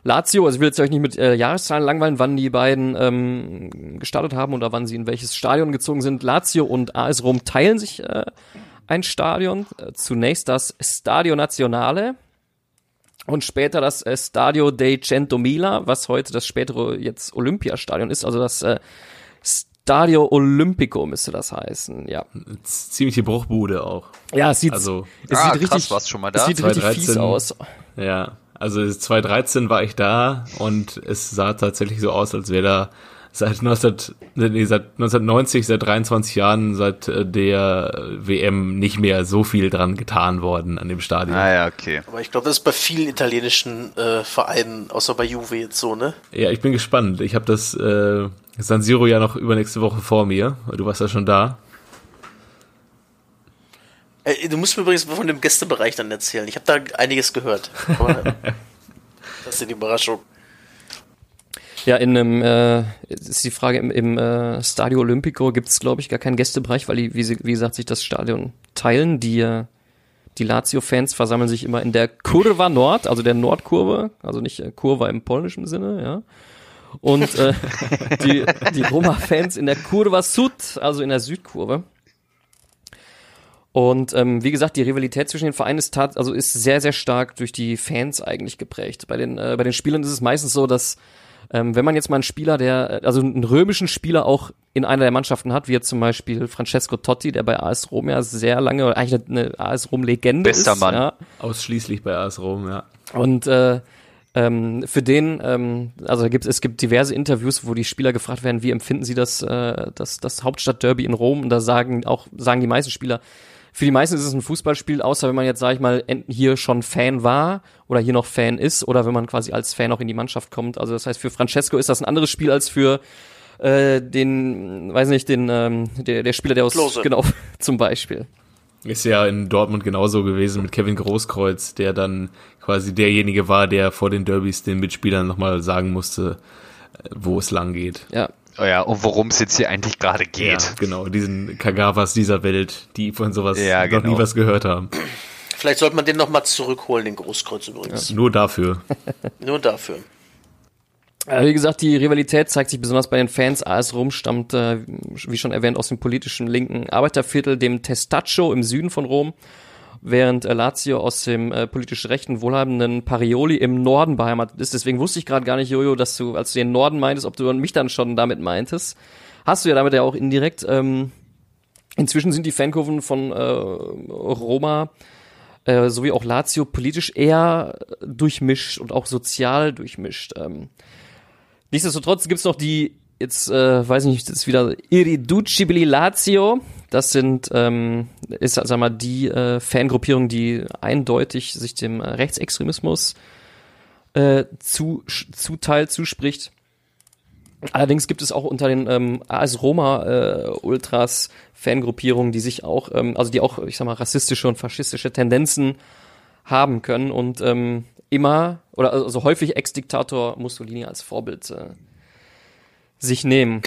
Lazio, also ich will jetzt euch nicht mit äh, Jahreszahlen langweilen, wann die beiden ähm, gestartet haben oder wann sie in welches Stadion gezogen sind. Lazio und AS Rom teilen sich äh, ein Stadion. Äh, zunächst das Stadio Nazionale und später das äh, Stadio dei Centomila, was heute das spätere jetzt Olympiastadion ist, also das äh, Stadio Olimpico müsste das heißen, ja. Ziemliche Bruchbude auch. Ja, es sieht, Also, es Ah, sieht krass, richtig, schon mal es da? sieht richtig 2013. fies aus. ja. Also 2013 war ich da und es sah tatsächlich so aus, als wäre da seit, 19, nee, seit 1990, seit 23 Jahren, seit äh, der WM nicht mehr so viel dran getan worden an dem Stadion. Ah ja, okay. Aber ich glaube, das ist bei vielen italienischen äh, Vereinen, außer bei Juve jetzt so, ne? Ja, ich bin gespannt. Ich habe das äh, San Siro ja noch übernächste Woche vor mir. Du warst ja schon da. Äh, du musst mir übrigens von dem Gästebereich dann erzählen. Ich habe da einiges gehört. Das ist die Überraschung. Ja, in einem, äh, ist die Frage, im, im äh, Stadio Olimpico gibt es, glaube ich, gar keinen Gästebereich, weil die, wie, sie, wie gesagt, sich das Stadion teilen. Die, äh, die Lazio-Fans versammeln sich immer in der Kurva Nord, also der Nordkurve, also nicht äh, Kurva im polnischen Sinne, ja. Und äh, die, die Roma-Fans in der Kurva Sud, also in der Südkurve. Und ähm, wie gesagt, die Rivalität zwischen den Vereinen ist, tat, also ist sehr, sehr stark durch die Fans eigentlich geprägt. Bei den, äh, bei den Spielern ist es meistens so, dass ähm, wenn man jetzt mal einen Spieler, der, also einen römischen Spieler auch in einer der Mannschaften hat, wie jetzt zum Beispiel Francesco Totti, der bei AS Rom ja sehr lange, oder eigentlich eine AS Rom-Legende ist. Bester Mann. Ja, Ausschließlich bei AS Rom, ja. und äh, ähm, für den, ähm, also gibt, es gibt diverse Interviews, wo die Spieler gefragt werden, wie empfinden sie das, äh, das, das Hauptstadtderby in Rom? Und da sagen auch, sagen die meisten Spieler, für die meisten ist es ein Fußballspiel, außer wenn man jetzt, sag ich mal, hier schon Fan war oder hier noch Fan ist oder wenn man quasi als Fan auch in die Mannschaft kommt. Also das heißt, für Francesco ist das ein anderes Spiel als für äh, den, weiß nicht, den, ähm, der, der Spieler, der aus, Klose. genau, zum Beispiel. Ist ja in Dortmund genauso gewesen mit Kevin Großkreuz, der dann quasi derjenige war, der vor den Derbys den Mitspielern nochmal sagen musste, äh, wo es lang geht. Ja, Oh ja, und worum es jetzt hier eigentlich gerade geht. Ja, genau, diesen Kagawas dieser Welt, die von sowas Ja, noch nie genau. was gehört haben. Vielleicht sollte man den nochmal zurückholen, den Großkreuz übrigens. Nur dafür. Nur dafür. Äh, Wie gesagt, die Rivalität zeigt sich besonders bei den Fans. AS Rom stammt, äh, wie schon erwähnt, aus dem politischen linken Arbeiterviertel, dem Testaccio im Süden von Rom, während äh, Lazio aus dem politisch rechten, wohlhabenden Parioli im Norden beheimatet ist. Deswegen wusste ich gerade gar nicht, Jojo, dass du, als du den Norden meintest, ob du mich dann schon damit meintest. Hast du ja damit ja auch indirekt. Ähm, inzwischen sind die Fankurven von äh, Roma sowie auch Lazio politisch eher durchmischt und auch sozial durchmischt. Ähm, Nichtsdestotrotz gibt's noch die, jetzt äh, weiß ich nicht, das ist wieder Irriducibili Lazio. Das sind, ähm, ist, sag mal, die äh, Fangruppierung, die eindeutig sich dem äh, Rechtsextremismus äh, zu, zuteilt, zuspricht. Allerdings gibt es auch unter den ähm, AS Roma äh, Ultras Fangruppierungen, die sich auch, ähm, also die auch, ich sag mal, rassistische und faschistische Tendenzen haben können und ähm, immer oder also häufig Ex-Diktator Mussolini als Vorbild äh, sich nehmen.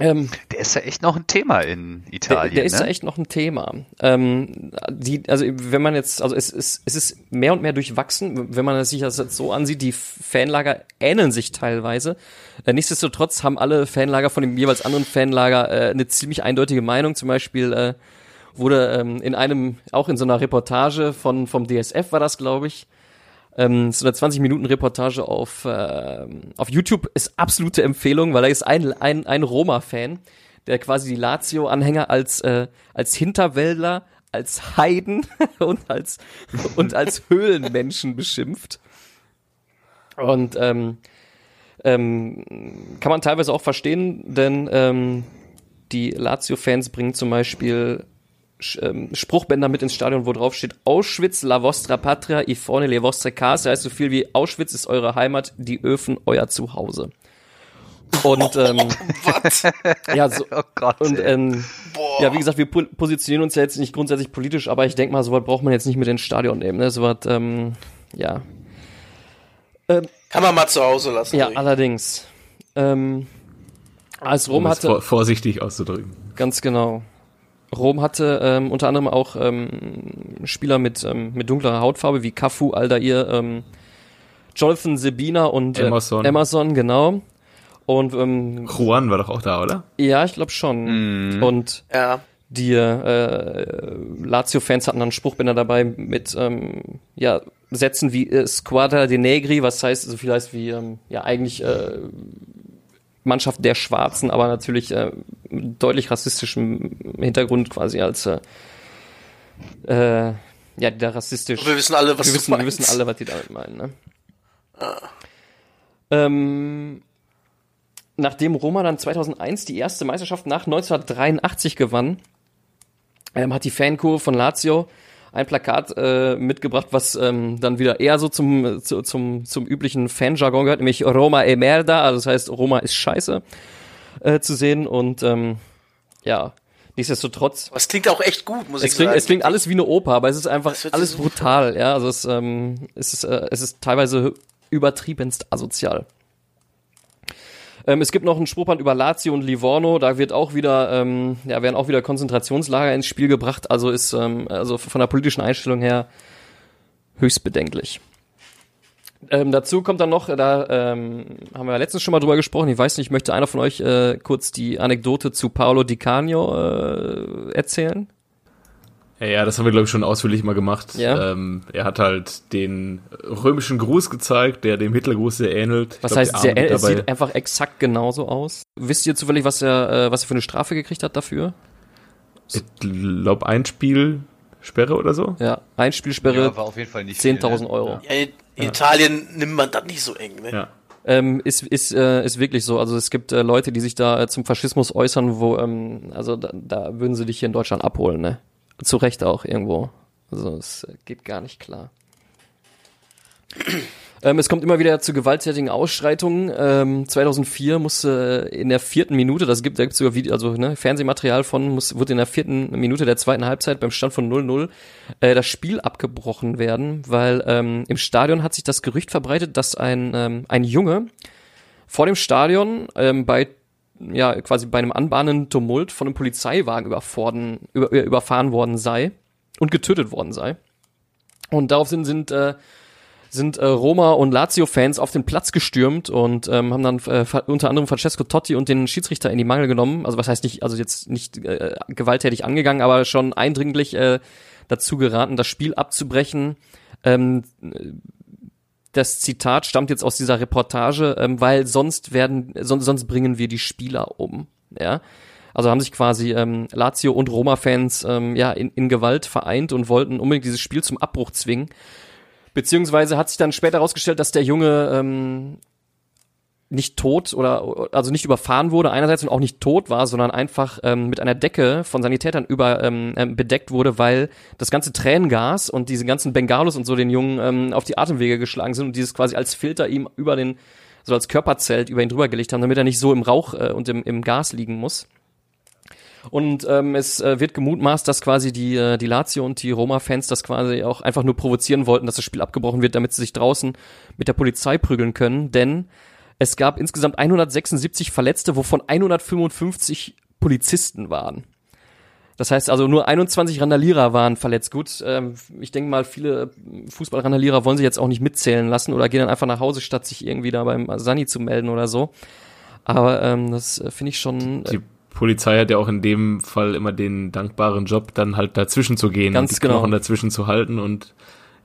Ähm, der ist ja echt noch ein Thema in Italien. Der, der ist ne? ja echt noch ein Thema. Ähm, die, also wenn man jetzt, also es, es, es ist mehr und mehr durchwachsen, wenn man sich das jetzt so ansieht, die Fanlager ähneln sich teilweise. Äh, nichtsdestotrotz haben alle Fanlager von dem jeweils anderen Fanlager äh, eine ziemlich eindeutige Meinung. Zum Beispiel äh, wurde ähm, in einem, auch in so einer Reportage von vom DSF war das, glaube ich, ähm, so eine 20 Minuten Reportage auf äh, auf YouTube ist absolute Empfehlung, weil da ist ein ein, ein Roma-Fan, der quasi die Lazio-Anhänger als äh, als Hinterwäldler, als Heiden und als und als Höhlenmenschen beschimpft. Und ähm, ähm, kann man teilweise auch verstehen, denn ähm, die Lazio-Fans bringen zum Beispiel Spruchbänder mit ins Stadion, wo drauf steht Auschwitz, la vostra patria, i forne le vostre case. Heißt so viel wie Auschwitz ist eure Heimat, die Öfen euer Zuhause. Und ähm, Was? ja, so, Oh Gott. und ähm, Boah. ja, wie gesagt, wir po- positionieren uns ja jetzt nicht grundsätzlich politisch, aber ich denke mal, sowas braucht man jetzt nicht mit ins Stadion nehmen. Ne? Sowas, ähm, ja, Kann man mal zu Hause lassen. ja, ruhig. allerdings. Ähm, als Rom um es hatte, vor, vorsichtig auszudrücken. Ganz genau. Rom hatte ähm, unter anderem auch ähm, Spieler mit, ähm, mit dunklerer Hautfarbe wie Cafu, Aldair, ähm, Jonathan Sebina und äh, Emerson. Emerson, genau. Und ähm, Juan war doch auch da, oder? ja, ich glaube schon. Und Ja. die äh, Lazio-Fans hatten dann Spruchbänder dabei mit ähm, ja, Sätzen wie äh, Squadra de Negri, was heißt so viel heißt wie ähm, ja eigentlich äh, Mannschaft der Schwarzen, aber natürlich äh, mit deutlich rassistischem Hintergrund quasi als äh, äh, ja, die da rassistisch. Wir wissen alle, was wir wissen, wir wissen alle, was die damit meinen, ne? Ähm, nachdem Roma dann 2001 die erste Meisterschaft nach 1983 gewann, ähm, hat die Fankurve von Lazio ein Plakat äh, mitgebracht, was ähm, dann wieder eher so zum, äh, zu, zum, zum üblichen Fanjargon gehört, nämlich Roma e merda, also das heißt Roma ist scheiße äh, zu sehen und ähm, ja, nichtsdestotrotz es klingt auch echt gut, muss ich klingt, sagen. es klingt alles wie eine Oper, aber es ist einfach alles brutal, ja. Also es, ähm, es, ist, äh, es ist teilweise übertriebenst asozial. Ähm, es gibt noch ein Spruchband über Lazio und Livorno, da wird auch wieder, ähm, ja, werden auch wieder Konzentrationslager ins Spiel gebracht, also ist, ähm, also von der politischen Einstellung her höchst bedenklich. Ähm, dazu kommt dann noch, da ähm, haben wir ja letztens schon mal drüber gesprochen, ich weiß nicht, möchte einer von euch äh, kurz die Anekdote zu Paolo Di Canio äh, erzählen? Ja, ja, das haben wir, glaube ich, schon ausführlich mal gemacht. Ja. Ähm, er hat halt den römischen Gruß gezeigt, der dem Hitlergruß sehr. Ich Was glaub, heißt, der sehr, dabei. sieht einfach exakt genauso aus. Wisst ihr zufällig, was er, äh, was er für eine Strafe gekriegt hat dafür? Ich glaube, ein Spiel Sperre oder so. Ja, Einspielsperre, ja, war auf jeden Fall nicht viel, 10.000 ne? Euro. ja, in in Italien nimmt man das nicht so eng, ne? Ja. Ähm, ist, ist, äh, ist wirklich so. Also es gibt äh, Leute, die sich da äh, zum Faschismus äußern, wo, ähm, also da, da würden sie dich hier in Deutschland abholen, ne? Zu Recht auch irgendwo. Also es geht gar nicht klar. Ähm, es kommt immer wieder zu gewalttätigen Ausschreitungen. Ähm, 2004 musste in der vierten Minute, das gibt, gibt's sogar Video, also ne, Fernsehmaterial von, muss, wurde in der vierten Minute der zweiten Halbzeit beim Stand von 0-0 äh, das Spiel abgebrochen werden, weil ähm, im Stadion hat sich das Gerücht verbreitet, dass ein, ähm, ein Junge vor dem Stadion ähm, bei ja quasi bei einem anbahnenden Tumult von einem Polizeiwagen überfahren, über, überfahren worden sei und getötet worden sei. Und darauf sind, sind äh, sind äh, Roma und Lazio-Fans auf den Platz gestürmt und ähm, haben dann äh, unter anderem Francesco Totti und den Schiedsrichter in die Mangel genommen. Also was heißt nicht, also jetzt nicht äh, gewalttätig angegangen, aber schon eindringlich äh, dazu geraten, das Spiel abzubrechen. Ähm, das Zitat stammt jetzt aus dieser Reportage, ähm, weil sonst werden, sonst, sonst bringen wir die Spieler um. Ja. Also haben sich quasi ähm, Lazio und Roma-Fans ähm, ja in, in Gewalt vereint und wollten unbedingt dieses Spiel zum Abbruch zwingen. Beziehungsweise hat sich dann später herausgestellt, dass der Junge ähm, nicht tot oder also nicht überfahren wurde einerseits und auch nicht tot war, sondern einfach ähm, mit einer Decke von Sanitätern über ähm, ähm, bedeckt wurde, weil das ganze Tränengas und diese ganzen Bengalos und so den Jungen ähm, auf die Atemwege geschlagen sind und dieses quasi als Filter ihm über den so als Körperzelt über ihn drüber gelegt haben, damit er nicht so im Rauch äh, und im, im Gas liegen muss. Und ähm, es äh, wird gemutmaßt, dass quasi die, äh, die Lazio und die Roma-Fans das quasi auch einfach nur provozieren wollten, dass das Spiel abgebrochen wird, damit sie sich draußen mit der Polizei prügeln können. Denn Es gab insgesamt 176 Verletzte, wovon 155 Polizisten waren. Das heißt also nur 21 Randalierer waren verletzt. Gut, ähm, ich denke mal, viele Fußballrandalierer wollen sich jetzt auch nicht mitzählen lassen oder gehen dann einfach nach Hause, statt sich irgendwie da beim Sani zu melden oder so. Aber ähm, das äh, finde ich schon. Äh, die Polizei hat ja auch in dem Fall immer den dankbaren Job, dann halt dazwischen zu gehen Ganz und die genau. Knochen dazwischen zu halten und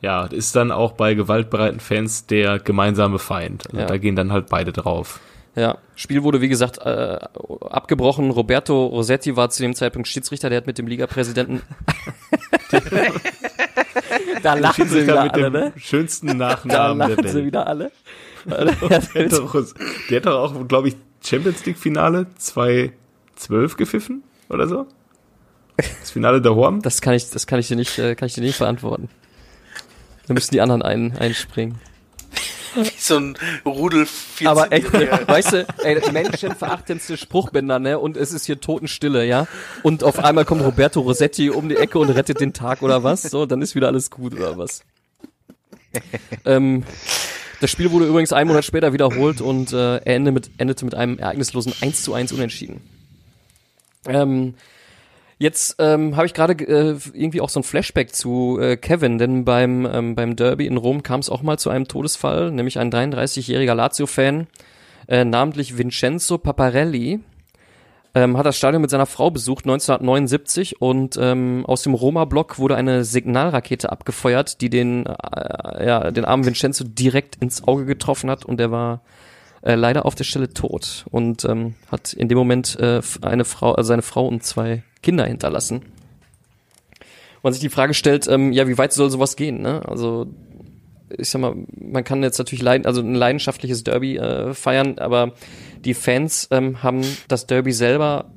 ja, ist dann auch bei gewaltbereiten Fans der gemeinsame Feind. Also Ja. Da gehen dann halt beide drauf. Ja, Spiel wurde wie gesagt äh, abgebrochen. Roberto Rossetti war zu dem Zeitpunkt Schiedsrichter, der hat mit dem Ligapräsidenten. da lachen sie wieder mit alle, dem ne? schönsten Da Nachnamen der lachen sie Welt. wieder alle. Der hat doch, der hat doch auch, glaube ich, Champions League Finale 2012 gepfiffen oder so. Das Finale der Horm. Das kann ich, das kann ich dir nicht, äh, kann ich dir nicht beantworten. Da müssen die anderen ein, einspringen. Wie so ein Rudel 14 Aber echt, weißt du, ey, menschenverachtendste Spruchbänder, ne? Und es ist hier Totenstille, ja? Und auf einmal kommt Roberto Rossetti um die Ecke und rettet den Tag oder was? So, dann ist wieder alles gut oder was? ähm, das Spiel wurde übrigens einen Monat später wiederholt und äh, endete, mit, endete mit einem ereignislosen 1 zu 1 Unentschieden. Ähm, Jetzt ähm, habe ich gerade äh, irgendwie auch so ein Flashback zu äh, Kevin, denn beim, ähm, beim Derby in Rom kam es auch mal zu einem Todesfall, nämlich ein 33-jähriger Lazio-Fan, äh, namentlich Vincenzo Paparelli, ähm, hat das Stadion mit seiner Frau besucht 1979 und ähm, aus dem Roma-Block wurde eine Signalrakete abgefeuert, die den, äh, ja, den armen Vincenzo direkt ins Auge getroffen hat und er war äh, leider auf der Stelle tot und ähm, hat in dem Moment äh, eine Frau, also seine Frau und zwei Kinder hinterlassen. Man sich die Frage stellt, ähm, ja, wie weit soll sowas gehen? Ne? Also ich sag mal, man kann jetzt natürlich leiden, also ein leidenschaftliches Derby äh, feiern, aber die Fans ähm, haben das Derby selber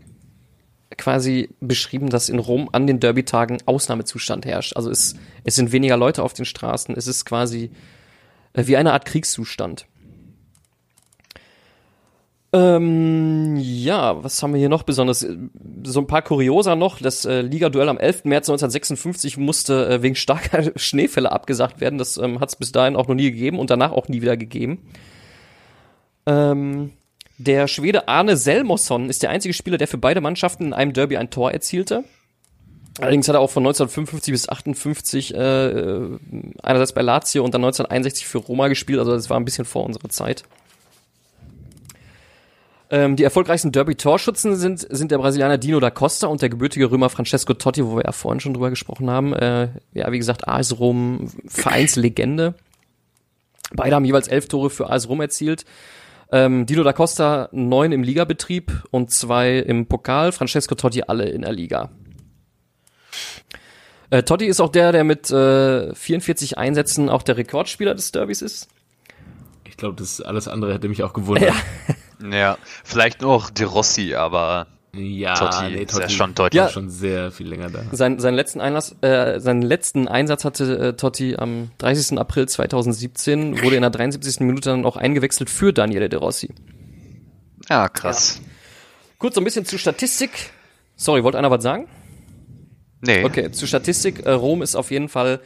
quasi beschrieben, dass in Rom an den Derby-Tagen Ausnahmezustand herrscht. Also es, es sind weniger Leute auf den Straßen, es ist quasi äh, wie eine Art Kriegszustand. Ähm, ja, was haben wir hier noch besonders? So ein paar Kurioser noch. Das äh, Liga-Duell am 11. März 1956 musste äh, wegen starker Schneefälle abgesagt werden. Das ähm, hat es bis dahin auch noch nie gegeben und danach auch nie wieder gegeben. Ähm, der Schwede Arne Selmosson ist der einzige Spieler, der für beide Mannschaften in einem Derby ein Tor erzielte. Allerdings hat er auch von 1955 bis 58 äh, einerseits bei Lazio und dann 1961 für Roma gespielt. Also das war ein bisschen vor unserer Zeit. Ähm, die erfolgreichsten Derby-Torschützen sind, sind der Brasilianer Dino da Costa und der gebürtige Römer Francesco Totti, wo wir ja vorhin schon drüber gesprochen haben. Äh, ja, wie gesagt, AS Rom, Vereinslegende. Beide haben jeweils elf Tore für AS Rom erzielt. Ähm, Dino da Costa neun im Ligabetrieb und zwei im Pokal. Francesco Totti alle in der Liga. Äh, Totti ist auch der, der mit äh, 44 Einsätzen auch der Rekordspieler des Derbys ist. Ich glaube, das alles andere hätte mich auch gewundert. Ja. Ja, vielleicht noch De Rossi, aber Ja, Totti nee, ist ja Totti schon deutlich. Ja. schon sehr viel länger da. Sein, seinen letzten Einlass, äh, seinen letzten Einsatz hatte äh, Totti am 30. April 2017, wurde in der 73. Minute dann auch eingewechselt für Daniele De Rossi. Ja, krass. Gut, so ein bisschen zu Statistik. Sorry, wollte einer was sagen? Nee. Okay, zu Statistik. Äh, Rom ist auf jeden Fall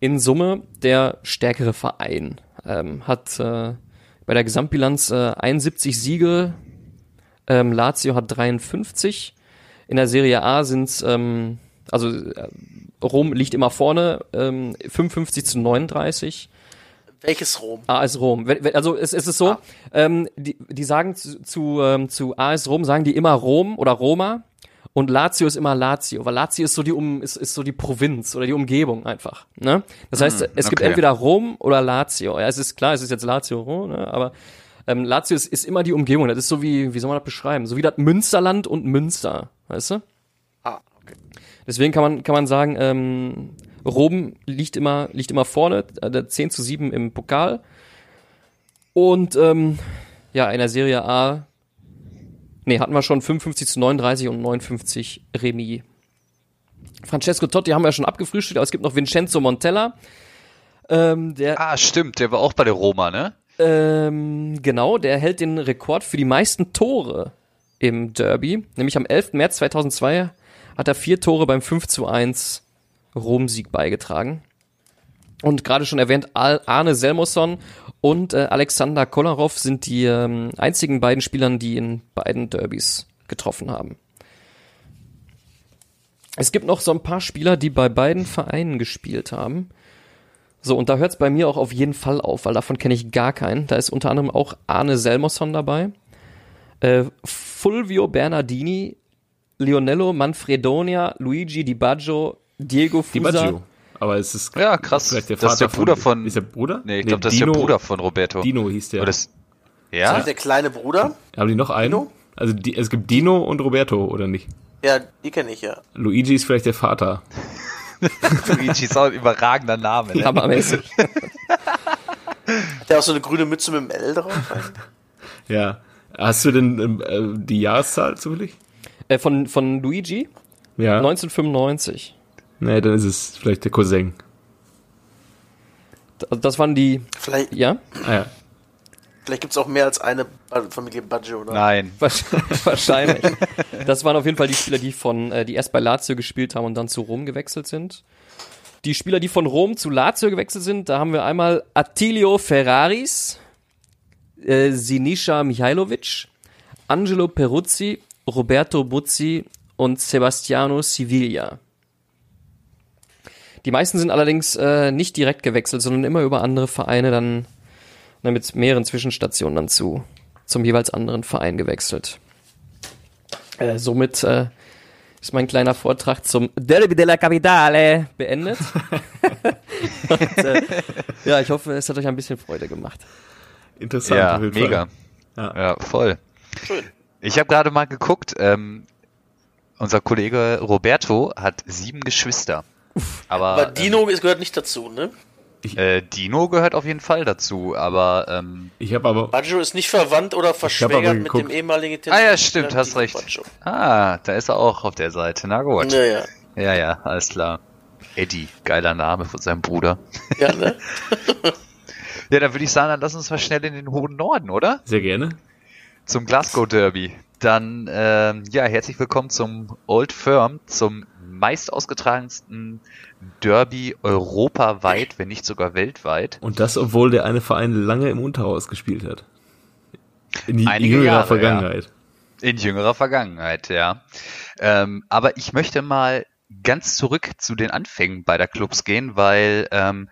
in Summe der stärkere Verein. Ähm, hat äh, bei der Gesamtbilanz äh, 71 Siege. Ähm, Lazio hat 53. In der Serie A sind's ähm, also äh, Rom liegt immer vorne, ähm, 55 zu 39. Welches Rom? AS Rom. Also es, es ist so, Ah. ähm, die, die sagen zu, zu, ähm, zu AS Rom, sagen die immer Rom oder Roma und Lazio ist immer Lazio, weil Lazio ist so die um ist, ist so die Provinz oder die Umgebung einfach. Ne? Das heißt, Hm, es gibt okay. entweder Rom oder Lazio. Ja, es ist klar, es ist jetzt Lazio, Rom, ne? aber ähm, Lazio ist, ist immer die Umgebung. Das ist so wie, wie soll man das beschreiben? So wie das Münsterland und Münster, weißt du? Ah, okay. Deswegen kann man, kann man sagen, ähm, Rom liegt immer, liegt immer vorne, äh, 10 zu 7 im Pokal. Und ähm, ja, in der Serie A, nee, hatten wir schon 55 zu 39 und 59 Remis. Francesco Totti haben wir ja schon abgefrühstückt, aber es gibt noch Vincenzo Montella. Ähm, der, Ah, stimmt, der war auch bei der Roma, ne? ähm, genau, der hält den Rekord für die meisten Tore im Derby. Nämlich am 11. März 2002 hat er vier Tore beim 5 zu 1 Rom-Sieg beigetragen. Und gerade schon erwähnt, Arne Selmosson und äh, Alexander Kolarov sind die ähm, einzigen beiden Spielern, die in beiden Derbys getroffen haben. Es gibt noch so ein paar Spieler, die bei beiden Vereinen gespielt haben. So, und da hört es bei mir auch auf jeden Fall auf, weil davon kenne ich gar keinen. Da ist unter anderem auch Arne Selmosson dabei, äh, Fulvio Bernardini, Lionello Manfredonia, Luigi Di Baggio, Diego Fusa. Di Baggio. Aber es ist ja krass. Vielleicht der Vater das ist der Bruder von, von ist der Bruder? Nee, ich glaube, das ist der Bruder von Roberto. Dino hieß der. Das, ja. Ist der kleine Bruder? Haben die noch einen? Dino? Also die, es gibt Dino und Roberto oder nicht? Ja, die kenne ich ja. Luigi ist vielleicht der Vater. Luigi ist auch ein überragender Name. Ne? Hammermäßig. der auch so eine grüne Mütze mit dem L drauf. ja. Hast du denn ähm, äh, die Jahreszahl zufällig? Äh, von, von Luigi? Ja. 1995. Nee, dann ist es vielleicht der Cousin. Das waren die. Vielleicht. Ja? Ah, ja. Vielleicht gibt es auch mehr als eine Familie Baggio, oder? Nein. Wahrscheinlich. Das waren auf jeden Fall die Spieler, die von, äh, die erst bei Lazio gespielt haben und dann zu Rom gewechselt sind. Die Spieler, die von Rom zu Lazio gewechselt sind, da haben wir einmal Attilio Ferraris, äh, Sinisha Mihailovic, Angelo Peruzzi, Roberto Buzzi und Sebastiano Siviglia. Die meisten sind allerdings äh, nicht direkt gewechselt, sondern immer über andere Vereine dann ne, mit mehreren Zwischenstationen dann zu zum jeweils anderen Verein gewechselt. Äh, somit äh, ist mein kleiner Vortrag zum Derby della Capitale beendet. Und, äh, ja, ich hoffe, es hat euch ein bisschen Freude gemacht. Interessant. Ja, mega. Ja. ja. voll. Schön. Ich habe gerade mal geguckt, ähm, unser Kollege Roberto hat sieben Geschwister. Aber, aber Dino ähm, gehört nicht dazu, ne? Ich, äh, Dino gehört auf jeden Fall dazu, aber ähm, ich habe aber Baggio ist nicht verwandt oder verschwägert mit dem ehemaligen Tennis Ah ja, stimmt, hast Dino recht. Baggio. Ah, da ist er auch auf der Seite. Na gut. Naja. Ja, ja, alles klar. Eddie, geiler Name von seinem Bruder. Ja, ne? ja, dann würde ich sagen, dann lass uns mal schnell in den hohen Norden, oder? Sehr gerne. Zum Glasgow Derby. Dann, ähm, ja, herzlich willkommen zum Old Firm, zum meist ausgetragensten Derby europaweit, wenn nicht sogar weltweit. Und das, obwohl der eine Verein lange im Unterhaus gespielt hat. In jüngerer Jahre, Vergangenheit. Ja. In jüngerer Vergangenheit, ja. Ähm, aber ich möchte mal ganz zurück zu den Anfängen beider Clubs gehen, weil ähm,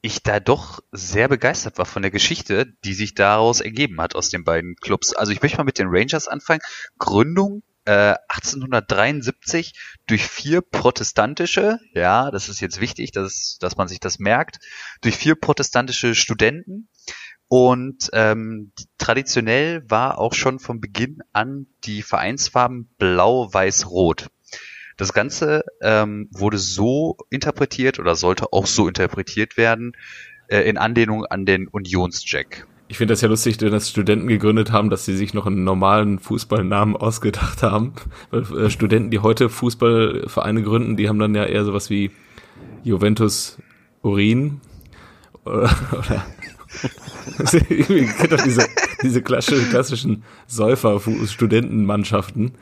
ich da doch sehr begeistert war von der Geschichte, die sich daraus ergeben hat aus den beiden Clubs. Also ich möchte mal mit den Rangers anfangen. Gründung äh, 1873 durch vier protestantische, ja, das ist jetzt wichtig, dass, dass man sich das merkt, durch vier protestantische Studenten. Und ähm, traditionell war auch schon von Beginn an die Vereinsfarben blau, weiß, rot. Das Ganze ähm, wurde so interpretiert oder sollte auch so interpretiert werden äh, in Anlehnung an den Unionsjack. Ich finde das ja lustig, dass Studenten gegründet haben, dass sie sich noch einen normalen Fußballnamen ausgedacht haben. Weil äh, Studenten, die heute Fußballvereine gründen, die haben dann ja eher sowas wie Juventus Urin oder, oder Ihr kennt doch diese, diese klassischen Säufer-Studentenmannschaften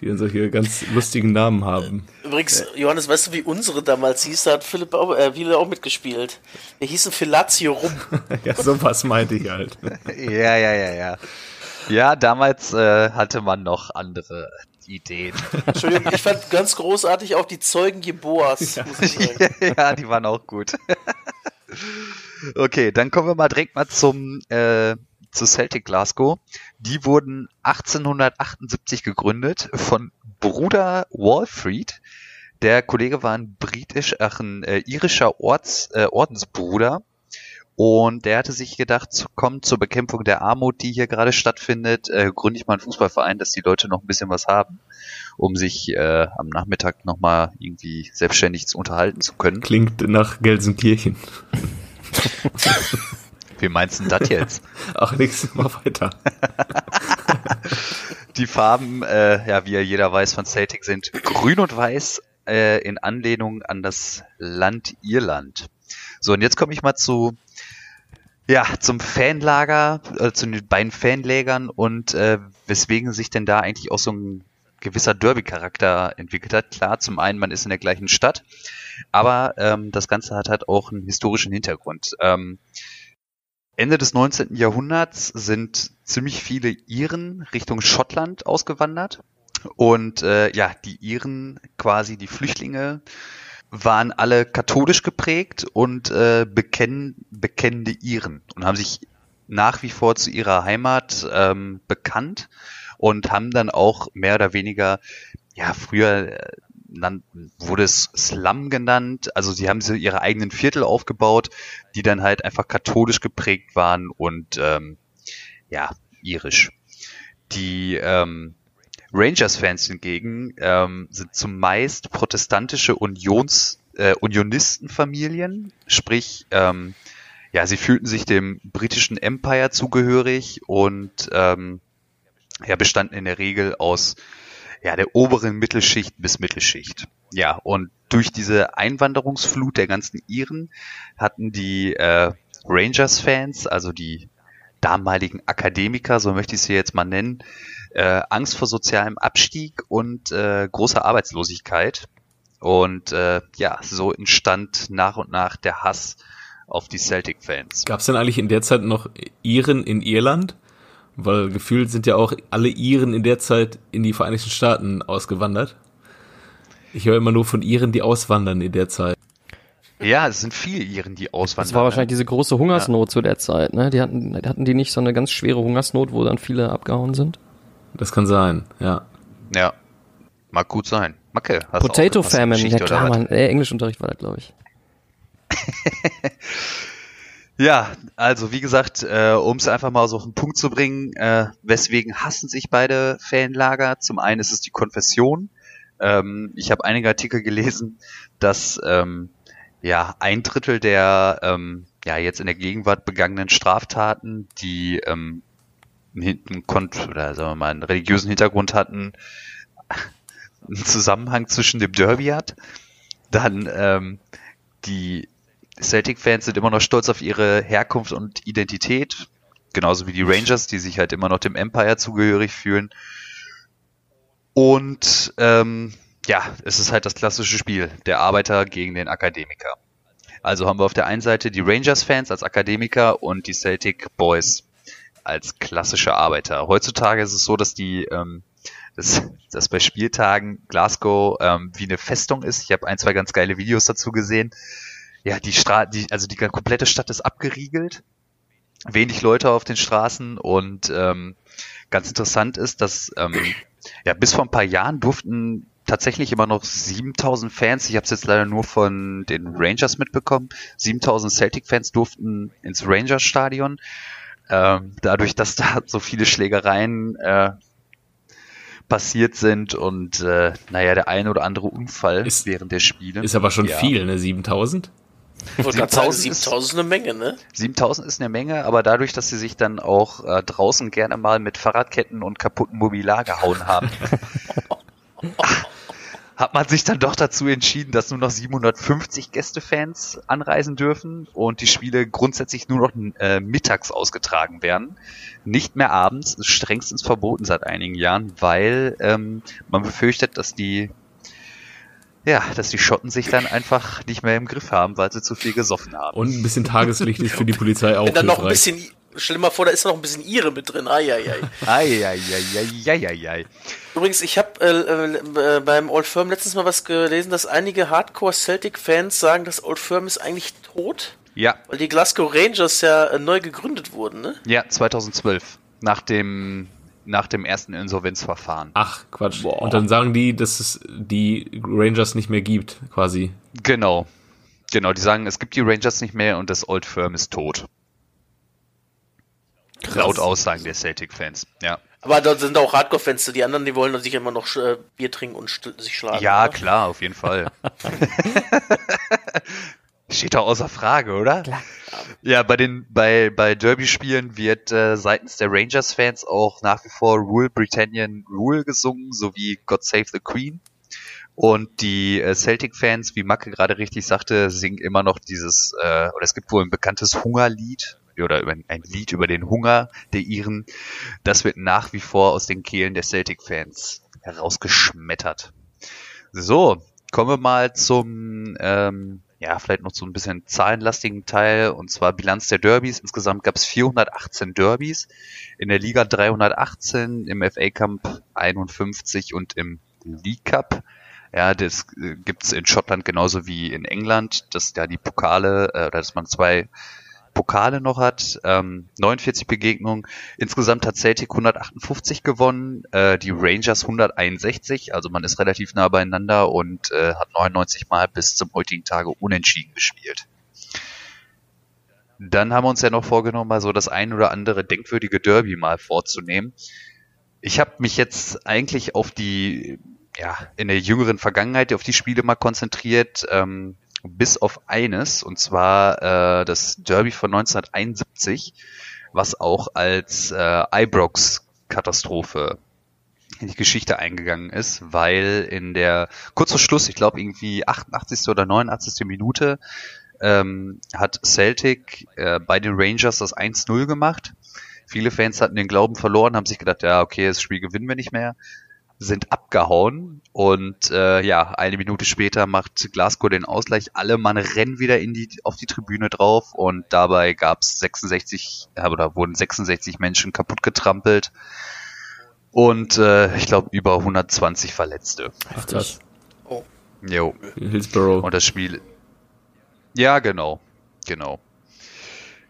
die dann solche ganz lustigen Namen haben. Übrigens, Johannes, weißt du, wie unsere damals hieß? Da hat Philipp auch, äh, viele auch mitgespielt. Wir hießen Filatio rum. ja, sowas meinte ich halt. ja, ja, ja, ja. Ja, damals äh, hatte man noch andere Ideen. Entschuldigung, ich fand ganz großartig auch die Zeugen Jeboas. Ja. ja, die waren auch gut. okay, dann kommen wir mal direkt mal zum äh, zu Celtic Glasgow. Die wurden 1878 gegründet von Bruder Walfried. Der Kollege war ein britisch, ach, ein äh, irischer Orts, äh, Ordensbruder. Und der hatte sich gedacht, komm zur Bekämpfung der Armut, die hier gerade stattfindet, äh, gründe ich mal einen Fußballverein, dass die Leute noch ein bisschen was haben, um sich äh, am Nachmittag nochmal irgendwie selbstständig zu unterhalten zu können. Klingt nach Gelsenkirchen. Wie meinst du das jetzt? Ach, nix, mal weiter. Die Farben, äh, ja, wie ja jeder weiß von Celtic, sind grün und weiß äh, in Anlehnung an das Land Irland. So, und jetzt komme ich mal zu, ja, zum Fanlager, äh, zu den beiden Fanlägern und äh, weswegen sich denn da eigentlich auch so ein gewisser Derby-Charakter entwickelt hat. Klar, zum einen, man ist in der gleichen Stadt, aber ähm, das Ganze hat halt auch einen historischen Hintergrund. Ähm, Ende des 19. Jahrhunderts sind ziemlich viele Iren Richtung Schottland ausgewandert. Und äh, ja, die Iren, quasi die Flüchtlinge, waren alle katholisch geprägt und äh, bekennen, bekennende Iren und haben sich nach wie vor zu ihrer Heimat ähm, bekannt und haben dann auch mehr oder weniger, ja, früher nannten, wurde es Slum genannt, also sie haben so ihre eigenen Viertel aufgebaut, die dann halt einfach katholisch geprägt waren und ähm, ja, irisch. Die ähm, Rangers-Fans hingegen ähm, sind zumeist protestantische Unions, äh, Unionistenfamilien, sprich ähm, ja, sie fühlten sich dem britischen Empire zugehörig und ähm, ja, bestanden in der Regel aus ja, der oberen Mittelschicht bis Mittelschicht. Ja, und durch diese Einwanderungsflut der ganzen Iren hatten die äh, Rangers-Fans, also die damaligen Akademiker, so möchte ich sie jetzt mal nennen, äh, Angst vor sozialem Abstieg und äh, großer Arbeitslosigkeit. Und äh, ja, so entstand nach und nach der Hass auf die Celtic-Fans. Gab es denn eigentlich in der Zeit noch Iren in Irland? Weil gefühlt sind ja auch alle Iren in der Zeit in die Vereinigten Staaten ausgewandert. Ich höre immer nur von Iren, die auswandern in der Zeit. Ja, es sind viele Iren, die auswandern. Das war wahrscheinlich diese große Hungersnot ja. zu der Zeit, ne? Die hatten, hatten die nicht so eine ganz schwere Hungersnot, wo dann viele abgehauen sind? Das kann sein, ja. Ja. Mag gut sein. Macke, hast Potato Famine, ja klar, man, äh, Englischunterricht war da, glaube ich. ja, also wie gesagt, äh, um es einfach mal so auf den Punkt zu bringen, äh, weswegen hassen sich beide Fanlager? Zum einen ist es die Konfession. Ähm, ich habe einige Artikel gelesen, dass ähm, ja ein Drittel der ähm, ja jetzt in der Gegenwart begangenen Straftaten, die ähm, einen Kont oder sagen wir mal einen religiösen Hintergrund hatten, einen Zusammenhang zwischen dem Derby hat. Dann ähm, die Celtic-Fans sind immer noch stolz auf ihre Herkunft und Identität, genauso wie die Rangers, die sich halt immer noch dem Empire zugehörig fühlen. Und ähm, ja, es ist halt das klassische Spiel, der Arbeiter gegen den Akademiker. Also haben wir auf der einen Seite die Rangers-Fans als Akademiker und die Celtic Boys als klassische Arbeiter. Heutzutage ist es so, dass die ähm, dass, dass bei Spieltagen Glasgow ähm, wie eine Festung ist. Ich habe ein, zwei ganz geile Videos dazu gesehen ja, die Straße, die, also die komplette Stadt ist abgeriegelt, wenig Leute auf den Straßen und ähm, ganz interessant ist, dass ähm, ja bis vor ein paar Jahren durften tatsächlich immer noch 7000 Fans, ich habe es jetzt leider nur von den Rangers mitbekommen, 7000 Celtic-Fans durften ins Rangers-Stadion. Ähm, dadurch, dass da so viele Schlägereien äh, passiert sind und äh, naja, der eine oder andere Unfall ist, während der Spiele. Ist aber schon ja. viel, ne? 7000? Ich wollte gerade sagen, 7000 ist eine Menge, ne? 7000 ist eine Menge, aber dadurch, dass sie sich dann auch äh, draußen gerne mal mit Fahrradketten und kaputten Mobilar gehauen haben, hat man sich dann doch dazu entschieden, dass nur noch 750 Gästefans anreisen dürfen und die Spiele grundsätzlich nur noch äh, mittags ausgetragen werden. Nicht mehr abends, ist strengstens verboten seit einigen Jahren, weil ähm, man befürchtet, dass die ja, dass die Schotten sich dann einfach nicht mehr im Griff haben, weil sie zu viel gesoffen haben. Und ein bisschen Tageslicht ist für die Polizei auch. Wenn dann noch ein bisschen, stell dir mal vor, da ist noch ein bisschen Ihre mit drin. Eieiei. Eieiei. Übrigens, ich habe äh, äh, beim Old Firm letztens mal was gelesen, dass einige Hardcore Celtic-Fans sagen, dass Old Firm ist eigentlich tot. Ja. Weil die Glasgow Rangers ja äh, neu gegründet wurden, ne? Ja, 2012. Nach dem nach dem ersten Insolvenzverfahren. Ach, Quatsch. Boah. Und dann sagen die, dass es die Rangers nicht mehr gibt, quasi. Genau. Genau, die sagen, es gibt die Rangers nicht mehr und das Old Firm ist tot. Krass. Laut Aussagen der Celtic-Fans, ja. Aber da sind auch Hardcore-Fans, die anderen, die wollen sich immer noch äh, Bier trinken und sich schlagen. Ja, oder? klar, auf jeden Fall. Steht doch außer Frage, oder? Klar. Ja, bei den bei bei Derby-Spielen wird äh, seitens der Rangers-Fans auch nach wie vor Rule Britannian Rule gesungen, sowie God Save the Queen. Und die äh, Celtic-Fans, wie Macke gerade richtig sagte, singen immer noch dieses, äh, oder es gibt wohl ein bekanntes Hungerlied oder über, ein Lied über den Hunger der Iren. Das wird nach wie vor aus den Kehlen der Celtic-Fans herausgeschmettert. So, kommen wir mal zum, ähm, ja, vielleicht noch so ein bisschen zahlenlastigen Teil, und zwar Bilanz der Derbys. Insgesamt gab es 418 Derbys, in der Liga 318, im FA Cup 51 und im League Cup. Ja, das äh, gibt's in Schottland genauso wie in England, dass da die Pokale, äh, dass man zwei Pokale noch hat, ähm, 49 Begegnungen. Insgesamt hat Celtic 158 gewonnen, äh, die Rangers 161, also man ist relativ nah beieinander und äh, hat 99 Mal bis zum heutigen Tage unentschieden gespielt. Dann haben wir uns ja noch vorgenommen, mal so das ein oder andere denkwürdige Derby mal vorzunehmen. Ich habe mich jetzt eigentlich auf die, ja, in der jüngeren Vergangenheit auf die Spiele mal konzentriert. Ähm, bis auf eines, und zwar äh, das Derby von 1971, was auch als äh, Ibrox-Katastrophe in die Geschichte eingegangen ist, weil in der kurz vor Schluss, ich glaube irgendwie 88. oder 89. Minute, ähm, hat Celtic äh, bei den Rangers das 1-0 gemacht. Viele Fans hatten den Glauben verloren, haben sich gedacht, ja, okay, das Spiel gewinnen wir nicht mehr sind abgehauen und äh, ja, eine Minute später macht Glasgow den Ausgleich. Alle Mann rennen wieder in die, auf die Tribüne drauf und dabei gab es 66 äh, oder wurden 66 Menschen kaputt getrampelt und äh, ich glaube über 120 Verletzte. Ach das. Oh. Jo. Hillsborough. Und das Spiel. Ja, genau. Genau.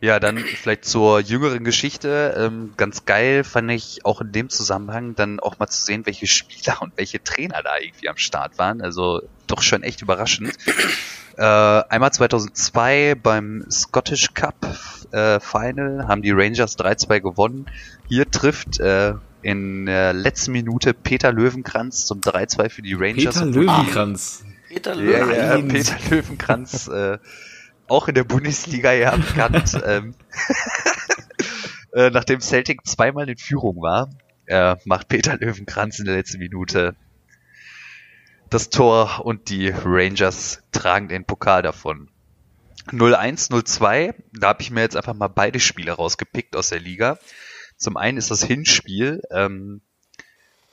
Ja, dann vielleicht zur jüngeren Geschichte. Ähm, ganz geil fand ich auch in dem Zusammenhang dann auch mal zu sehen, welche Spieler und welche Trainer da irgendwie am Start waren. Also doch schon echt überraschend. Äh, einmal 2002 beim Scottish Cup äh, Final haben die Rangers 3-2 gewonnen. Hier trifft äh, in der letzten Minute Peter Löwenkranz zum 3-2 für die Rangers. Peter Löwenkranz. Peter Löwenkranz. Ja, ja, Peter Löwenkranz. Äh, auch in der Bundesliga ja bekannt. ähm, äh, nachdem Celtic zweimal in Führung war, äh, macht Peter Löwenkranz in der letzten Minute das Tor und die Rangers tragen den Pokal davon. 0-1, 0-2, da habe ich mir jetzt einfach mal beide Spiele rausgepickt aus der Liga. Zum einen ist das Hinspiel ähm,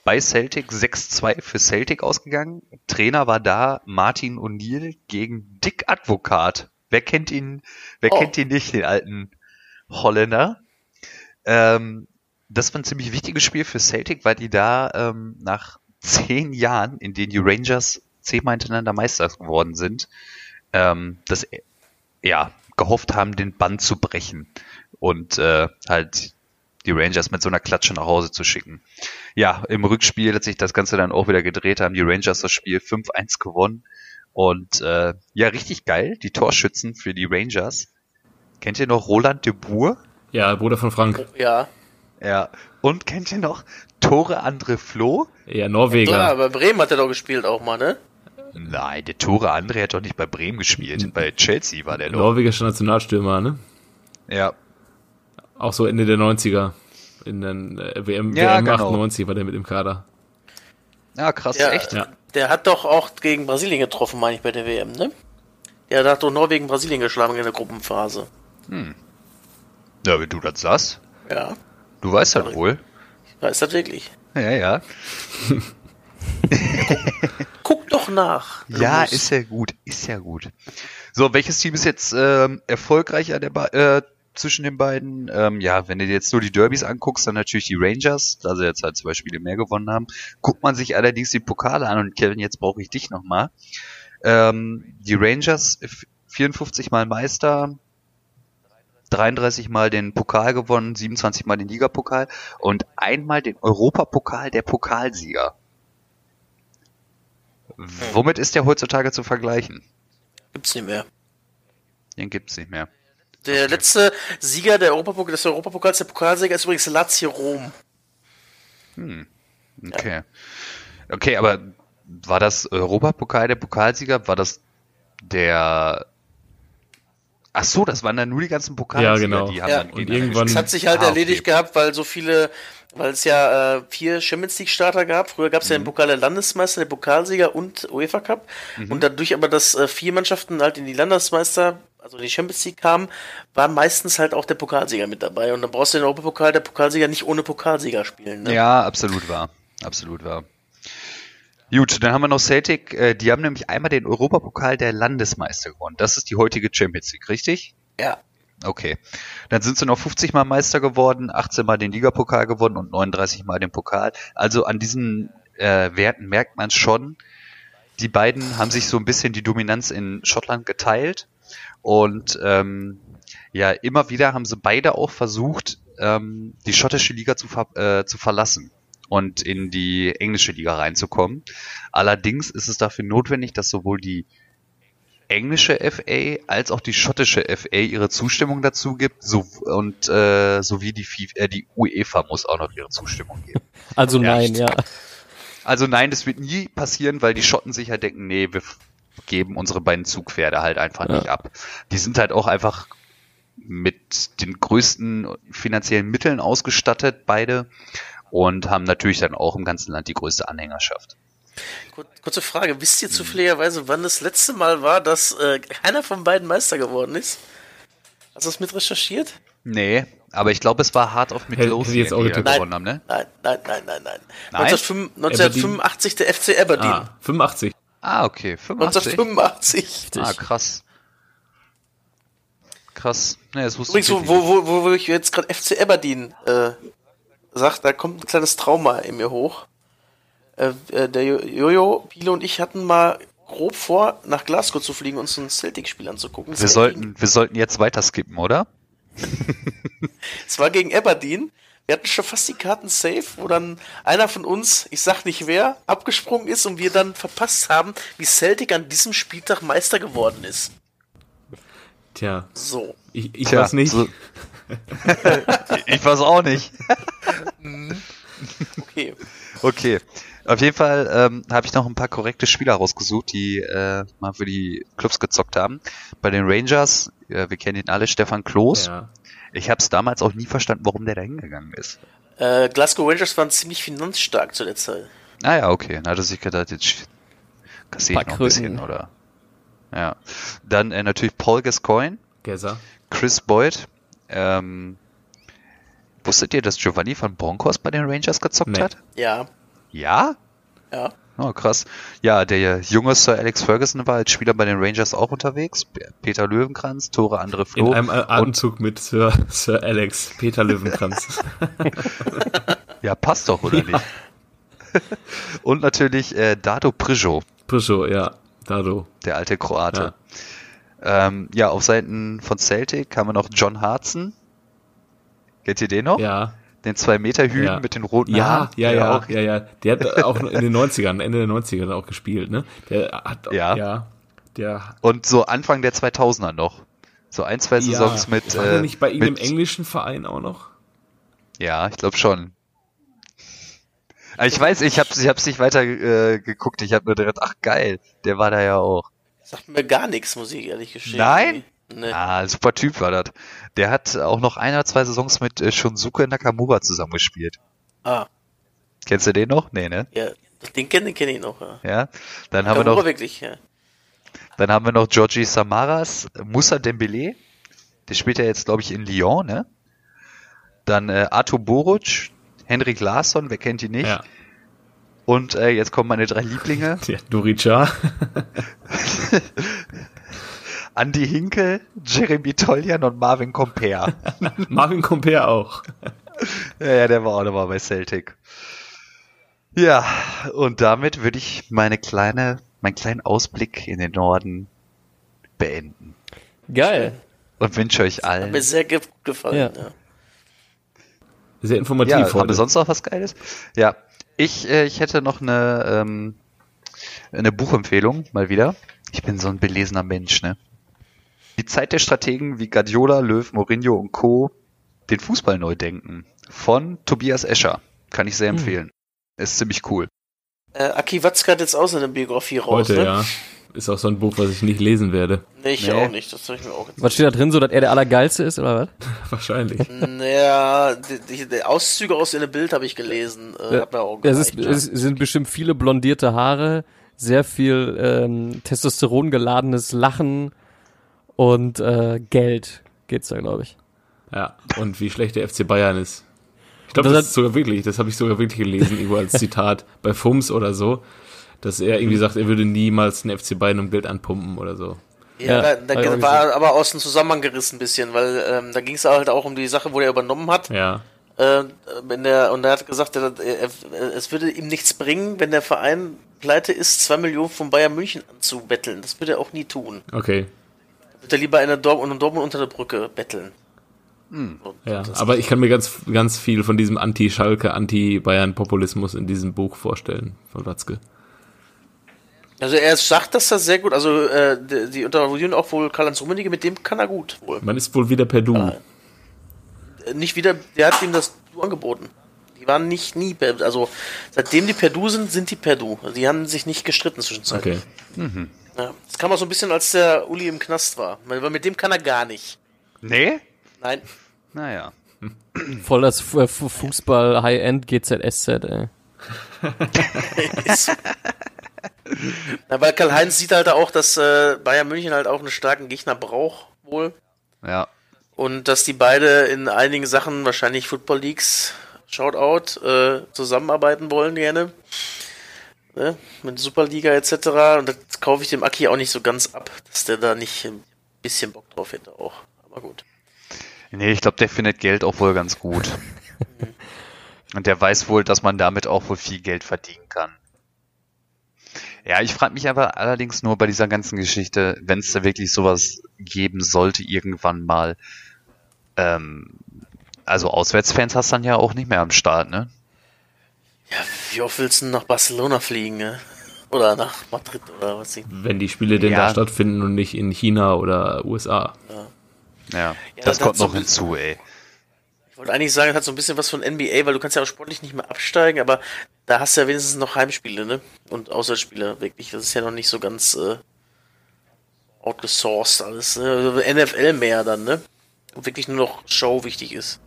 bei Celtic 6-2 für Celtic ausgegangen. Trainer war da Martin O'Neill gegen Dick Advokat. Wer kennt ihn, wer oh. kennt ihn nicht, den alten Holländer? Ähm, das war ein ziemlich wichtiges Spiel für Celtic, weil die da ähm, nach zehn Jahren, in denen die Rangers zehnmal hintereinander Meister geworden sind, ähm, das ja gehofft haben, den Bann zu brechen und äh, halt die Rangers mit so einer Klatsche nach Hause zu schicken. Ja, im Rückspiel hat sich das Ganze dann auch wieder gedreht, haben die Rangers das Spiel 5-1 gewonnen und äh, ja, richtig geil, die Torschützen für die Rangers. Kennt ihr noch Roland de Boer? Ja, Bruder von Frank. Ja. Ja. Und kennt ihr noch Tore André Flo? Ja, Norweger. Ja, bei Bremen hat er doch gespielt auch mal, ne? Nein, der Tore André hat doch nicht bei Bremen gespielt. Bei Chelsea war der doch. Norwegischer Nationalstürmer, ne? Ja. Auch so Ende der 90er. In den äh, WM, ja, WM genau. 98 war der mit im Kader. Ja, krass, Ja. echt? Ja. Der hat doch auch gegen Brasilien getroffen, meine ich, bei der WM, ne? Der hat doch Norwegen Brasilien geschlagen in der Gruppenphase. Ja, wenn du das sagst. Ja, Du weißt das wohl. weiß das wirklich. Ja, ja. Guck doch nach. Ja, ist ja gut, ist ja gut. So, welches Team ist jetzt ähm, erfolgreicher der Be äh, zwischen den beiden? Ähm, ja, wenn du dir jetzt nur die Derbys anguckst, dann natürlich die Rangers, da sie jetzt halt zwei Spiele mehr gewonnen haben. Guckt man sich allerdings die Pokale an und Kevin, jetzt brauche ich dich nochmal. Ähm, die Rangers f- 54 Mal Meister, 33 Mal den Pokal gewonnen, 27 Mal den Ligapokal und einmal den Europapokal der Pokalsieger. Womit ist der heutzutage zu vergleichen? Gibt's nicht mehr. Den gibt's nicht mehr. Der letzte Sieger der Europapokal, des Europapokals, der Pokalsieger ist übrigens Lazio Rom. Okay. Okay, aber war das Europapokal der Pokalsieger? War das der Ach so, das waren dann nur die ganzen Pokalsieger, Ja, genau. die haben Ja. dann Und irgendwann- Es hat sich halt Ah, okay. erledigt gehabt, weil so viele, weil es ja äh, vier Champions League Starter gab. Früher gab es ja Mhm. den Pokal der Landesmeister, den Pokalsieger und UEFA Cup. Mhm. Und dadurch aber, dass äh, vier Mannschaften halt in die Landesmeister, also in die Champions League kamen, war meistens halt auch der Pokalsieger mit dabei. Und dann brauchst du den Europapokal, der Pokalsieger nicht ohne Pokalsieger spielen. Ne? Ja, absolut wahr. Absolut wahr. Gut, dann haben wir noch Celtic. Äh, die haben nämlich einmal den Europapokal der Landesmeister gewonnen. Das ist die heutige Champions League, richtig? Ja. Okay. Dann sind sie noch 50 Mal Meister geworden, 18 Mal den Ligapokal gewonnen und 39 Mal den Pokal. Also an diesen äh, Werten merkt man schon, die beiden haben sich so ein bisschen die Dominanz in Schottland geteilt. Und ähm, ja, immer wieder haben sie beide auch versucht, ähm, die schottische Liga zu, ver äh, zu verlassen und in die englische Liga reinzukommen. Allerdings ist es dafür notwendig, dass sowohl die englische FA als auch die schottische FA ihre Zustimmung dazu gibt so, und äh, sowie die, FIFA, äh, die UEFA muss auch noch ihre Zustimmung geben. Also nein, ja. Also nein, das wird nie passieren, weil die Schotten sich halt denken, nee, wir geben unsere beiden Zugpferde halt einfach ja. nicht ab. Die sind halt auch einfach mit den größten finanziellen Mitteln ausgestattet, beide, und haben natürlich dann auch im ganzen Land die größte Anhängerschaft. Kurze Frage, wisst ihr zufälligerweise, wann das letzte Mal war, dass äh, keiner von beiden Meister geworden ist? Hast du das mit recherchiert? Nee, aber ich glaube, es war hart auf Midlothian, die jetzt auch gewonnen haben, ne? Nein, nein, nein, nein, nein. nein? 1985 der FC Aberdeen. Ah, 85. Ah, okay, 85. 1985. Ah, krass. Krass. Nee, das wusste Übrigens, wo, wo, wo, wo ich jetzt gerade FC Aberdeen äh, sagt, da kommt ein kleines Trauma in mir hoch. Äh, äh, der Jojo, Pilo und ich hatten mal grob vor, nach Glasgow zu fliegen und uns ein Celtic-Spiel anzugucken. Wir sollten, wir sollten jetzt weiter skippen, oder? es war gegen Aberdeen. Wir hatten schon fast die Karten safe, wo dann einer von uns, ich sag nicht wer, abgesprungen ist und wir dann verpasst haben, wie Celtic an diesem Spieltag Meister geworden ist. Tja. So. Ich, ich Tja, weiß nicht. So. ich weiß auch nicht. okay. Okay. Auf jeden Fall ähm, habe ich noch ein paar korrekte Spieler rausgesucht, die äh, mal für die Clubs gezockt haben. Bei den Rangers, äh, wir kennen ihn alle, Stefan Kloß. Ja. Ich habe es damals auch nie verstanden, warum der da hingegangen ist. Äh, Glasgow Rangers waren ziemlich finanzstark zu der Zeit. Ah ja, okay. Dann hat er sich gedacht, jetzt kassiere ich noch ein bisschen, oder? Ja. Dann äh, natürlich Paul Gascoigne. Gesser. Chris Boyd. Ähm, wusstet ihr, dass Giovanni von Broncos bei den Rangers gezockt nee. hat? Ja. Ja? Ja. Oh, krass. Ja, der junge Sir Alex Ferguson war als Spieler bei den Rangers auch unterwegs. Peter Löwenkranz, Tore andere Flo. In einem Atemzug mit Sir, Sir Alex, Peter Löwenkranz. ja, passt doch, oder nicht? und natürlich äh, Dado Prijo. Prijo, ja, Dado. Der alte Kroate. Ja. Ähm, ja, auf Seiten von Celtic haben wir noch John Hartson. Kennt ihr den noch? Ja den 2-Meter-Hüten ja. mit den roten ja, Haaren. Ja, ja, auch. ja, ja. Der hat auch in den 90ern, Ende der 90er auch gespielt, ne? Der hat, ja. ja der Und so Anfang der 2000er noch. So ein, zwei Saisons ja. mit. War äh, nicht bei ihm im englischen Verein auch noch? Ja, ich glaube schon. Ich weiß, ich habe ich hab's nicht weiter äh, geguckt. Ich habe nur gedacht, ach geil, der war da ja auch. Sagt mir gar nichts, muss ich ehrlich gestehen. Nein? Nee. Ah, super Typ war das. Der hat auch noch ein oder zwei Saisons mit äh, Shunsuke Nakamura zusammengespielt. Ah. Kennst du den noch? Nee, ne? Ja, den kenne kenn ich noch, ja. Ja, dann haben wir noch... wirklich, ja. Dann haben wir noch Georgie Samaras, Musa Dembele. Der spielt ja jetzt, glaube ich, in Lyon, ne? Dann äh, Artur Boruc, Henrik Larsson, wer kennt ihn nicht? Ja. Und äh, jetzt kommen meine drei Lieblinge. Ja, Durica. Andy Hinkel, Jeremy Toljan und Marvin Comper. Marvin Comper auch. ja, ja, der war auch nochmal bei Celtic. Ja, und damit würde ich meine kleine, meinen kleinen Ausblick in den Norden beenden. Geil. Und wünsche euch allen. Hat mir sehr gefallen, ja. ja. Sehr informativ. Ja, haben wir sonst noch was Geiles? Ja, ich, äh, ich hätte noch eine, ähm, eine Buchempfehlung, mal wieder. Ich bin so ein belesener Mensch, ne? Die Zeit der Strategen wie Guardiola, Löw, Mourinho und Co. den Fußball neu denken. Von Tobias Escher. Kann ich sehr hm. empfehlen. Hm. Ist ziemlich cool. Äh, Aki Watzke hat jetzt auch seine Biografie raus. Heute, ne? ja. Ist auch so ein Buch, was ich nicht lesen werde. Nee, ich nee. auch nicht. Das habe ich mir auch Was steht da drin, so dass er der Allergeilste ist, oder was? Wahrscheinlich. Naja, die, die, die Auszüge aus dem Bild habe ich gelesen. Äh, ja. hab mir auch es, ist, es sind bestimmt viele blondierte Haare, sehr viel ähm, Testosteron geladenes Lachen und äh, Geld geht's da, glaube ich. Ja, und wie schlecht der FC Bayern ist. Ich glaube, das, das ist sogar wirklich, das habe ich sogar wirklich gelesen, irgendwo als Zitat bei FUMS oder so. Dass er irgendwie sagt, er würde niemals den FC Bayern um Geld anpumpen oder so. Ja, ja da, da war aber aus dem Zusammenhang gerissen ein bisschen, weil ähm, da ging es halt auch um die Sache, wo er übernommen hat. Ja. Äh, der, und er hat gesagt, er, er, es würde ihm nichts bringen, wenn der Verein pleite ist, zwei Millionen von Bayern München anzubetteln. Das würde er auch nie tun. Okay. Würde er lieber in der Dortmund, Dortmund unter der Brücke betteln. Hm. Ja, aber ich kann mir ganz, ganz viel von diesem Anti-Schalke, Anti-Bayern-Populismus in diesem Buch vorstellen, von Watzke. Also er sagt das da sehr gut, also äh, die, die interviewen auch wohl Karl-Heinz Rummenigge, mit dem kann er gut wohl. Man ist wohl wieder per Du. Ja. Nicht wieder, der hat ihm das Du angeboten. Die waren nicht nie per, also seitdem die per Du sind, sind die per Du. Die haben sich nicht gestritten zwischenzeitlich. Okay. Mhm. Ja, das kam auch so ein bisschen, als der Uli im Knast war. Weil mit dem kann er gar nicht. Nee? Nein. Naja. Voll das Fußball High-End GZSZ, ey. Na, weil Karl-Heinz sieht halt auch, dass äh, Bayern München halt auch einen starken Gegner braucht, wohl. Ja. Und dass die beide in einigen Sachen, wahrscheinlich Football Leagues, Shoutout, äh, zusammenarbeiten wollen gerne. Ne? Mit Superliga etc. Und das kaufe ich dem Aki auch nicht so ganz ab, dass der da nicht ein bisschen Bock drauf hätte auch. Aber gut. Nee, ich glaube, der findet Geld auch wohl ganz gut. Und der weiß wohl, dass man damit auch wohl viel Geld verdienen kann. Ja, ich frage mich aber allerdings nur bei dieser ganzen Geschichte, wenn es da wirklich sowas geben sollte, irgendwann mal. Ähm, also Auswärtsfans hast du dann ja auch nicht mehr am Start, ne? Ja, wie oft willst du nach Barcelona fliegen, ne? Oder nach Madrid oder was? Wenn die Spiele denn ja. da stattfinden und nicht in China oder USA. Ja. Ja, ja das kommt noch so hinzu, ey. Ich wollte eigentlich sagen, es hat so ein bisschen was von NBA, weil du kannst ja auch sportlich nicht mehr absteigen, aber da hast du ja wenigstens noch Heimspiele, ne? Und Auswärtsspiele, wirklich. Das ist ja noch nicht so ganz äh, outgesourced alles. Ne? Also NFL mehr dann, ne? Und wirklich nur noch Show wichtig ist.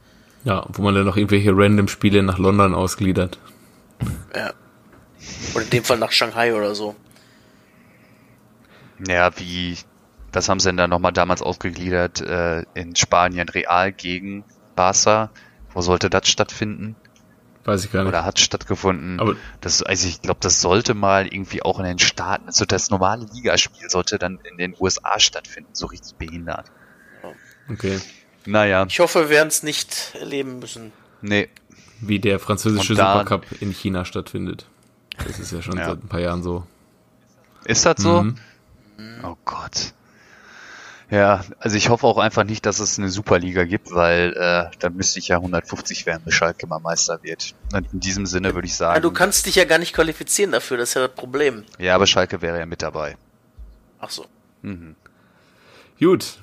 Ja, wo man dann noch irgendwelche random Spiele nach London ausgliedert. Ja. Oder in dem Fall nach Shanghai oder so. Ja, wie das haben sie dann nochmal damals ausgegliedert äh, in Spanien Real gegen Barca. Wo sollte das stattfinden? Weiß ich gar nicht. Oder hat stattgefunden. Aber das, also ich glaube, das sollte mal irgendwie auch in den Staaten, also das normale Ligaspiel sollte dann in den USA stattfinden, so richtig behindert. Okay. Naja. Ich hoffe, wir werden es nicht erleben müssen. Nee. Wie der französische Supercup in China stattfindet. Das ist ja schon ja. seit ein paar Jahren so. Ist das so? Mhm. Oh Gott. Ja, also ich hoffe auch einfach nicht, dass es eine Superliga gibt, weil äh, dann müsste ich ja 150 werden, bis Schalke mal Meister wird. Und in diesem Sinne würde ich sagen. Ja, du kannst dich ja gar nicht qualifizieren dafür, das ist ja das Problem. Ja, aber Schalke wäre ja mit dabei. Ach so. Mhm. Gut.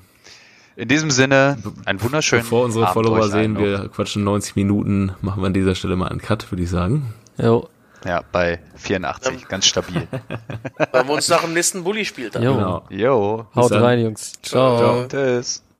In diesem Sinne, ein wunderschönen Bevor unsere Abend Follower sehen, wir quatschen 90 Minuten, machen wir an dieser Stelle mal einen Cut, würde ich sagen. Jo. Ja, bei 84, ganz stabil. Weil wir uns nach dem nächsten Bulli spielt Jo. Genau. Jo. Haut rein, Jungs. Ciao. Ciao. Tschüss.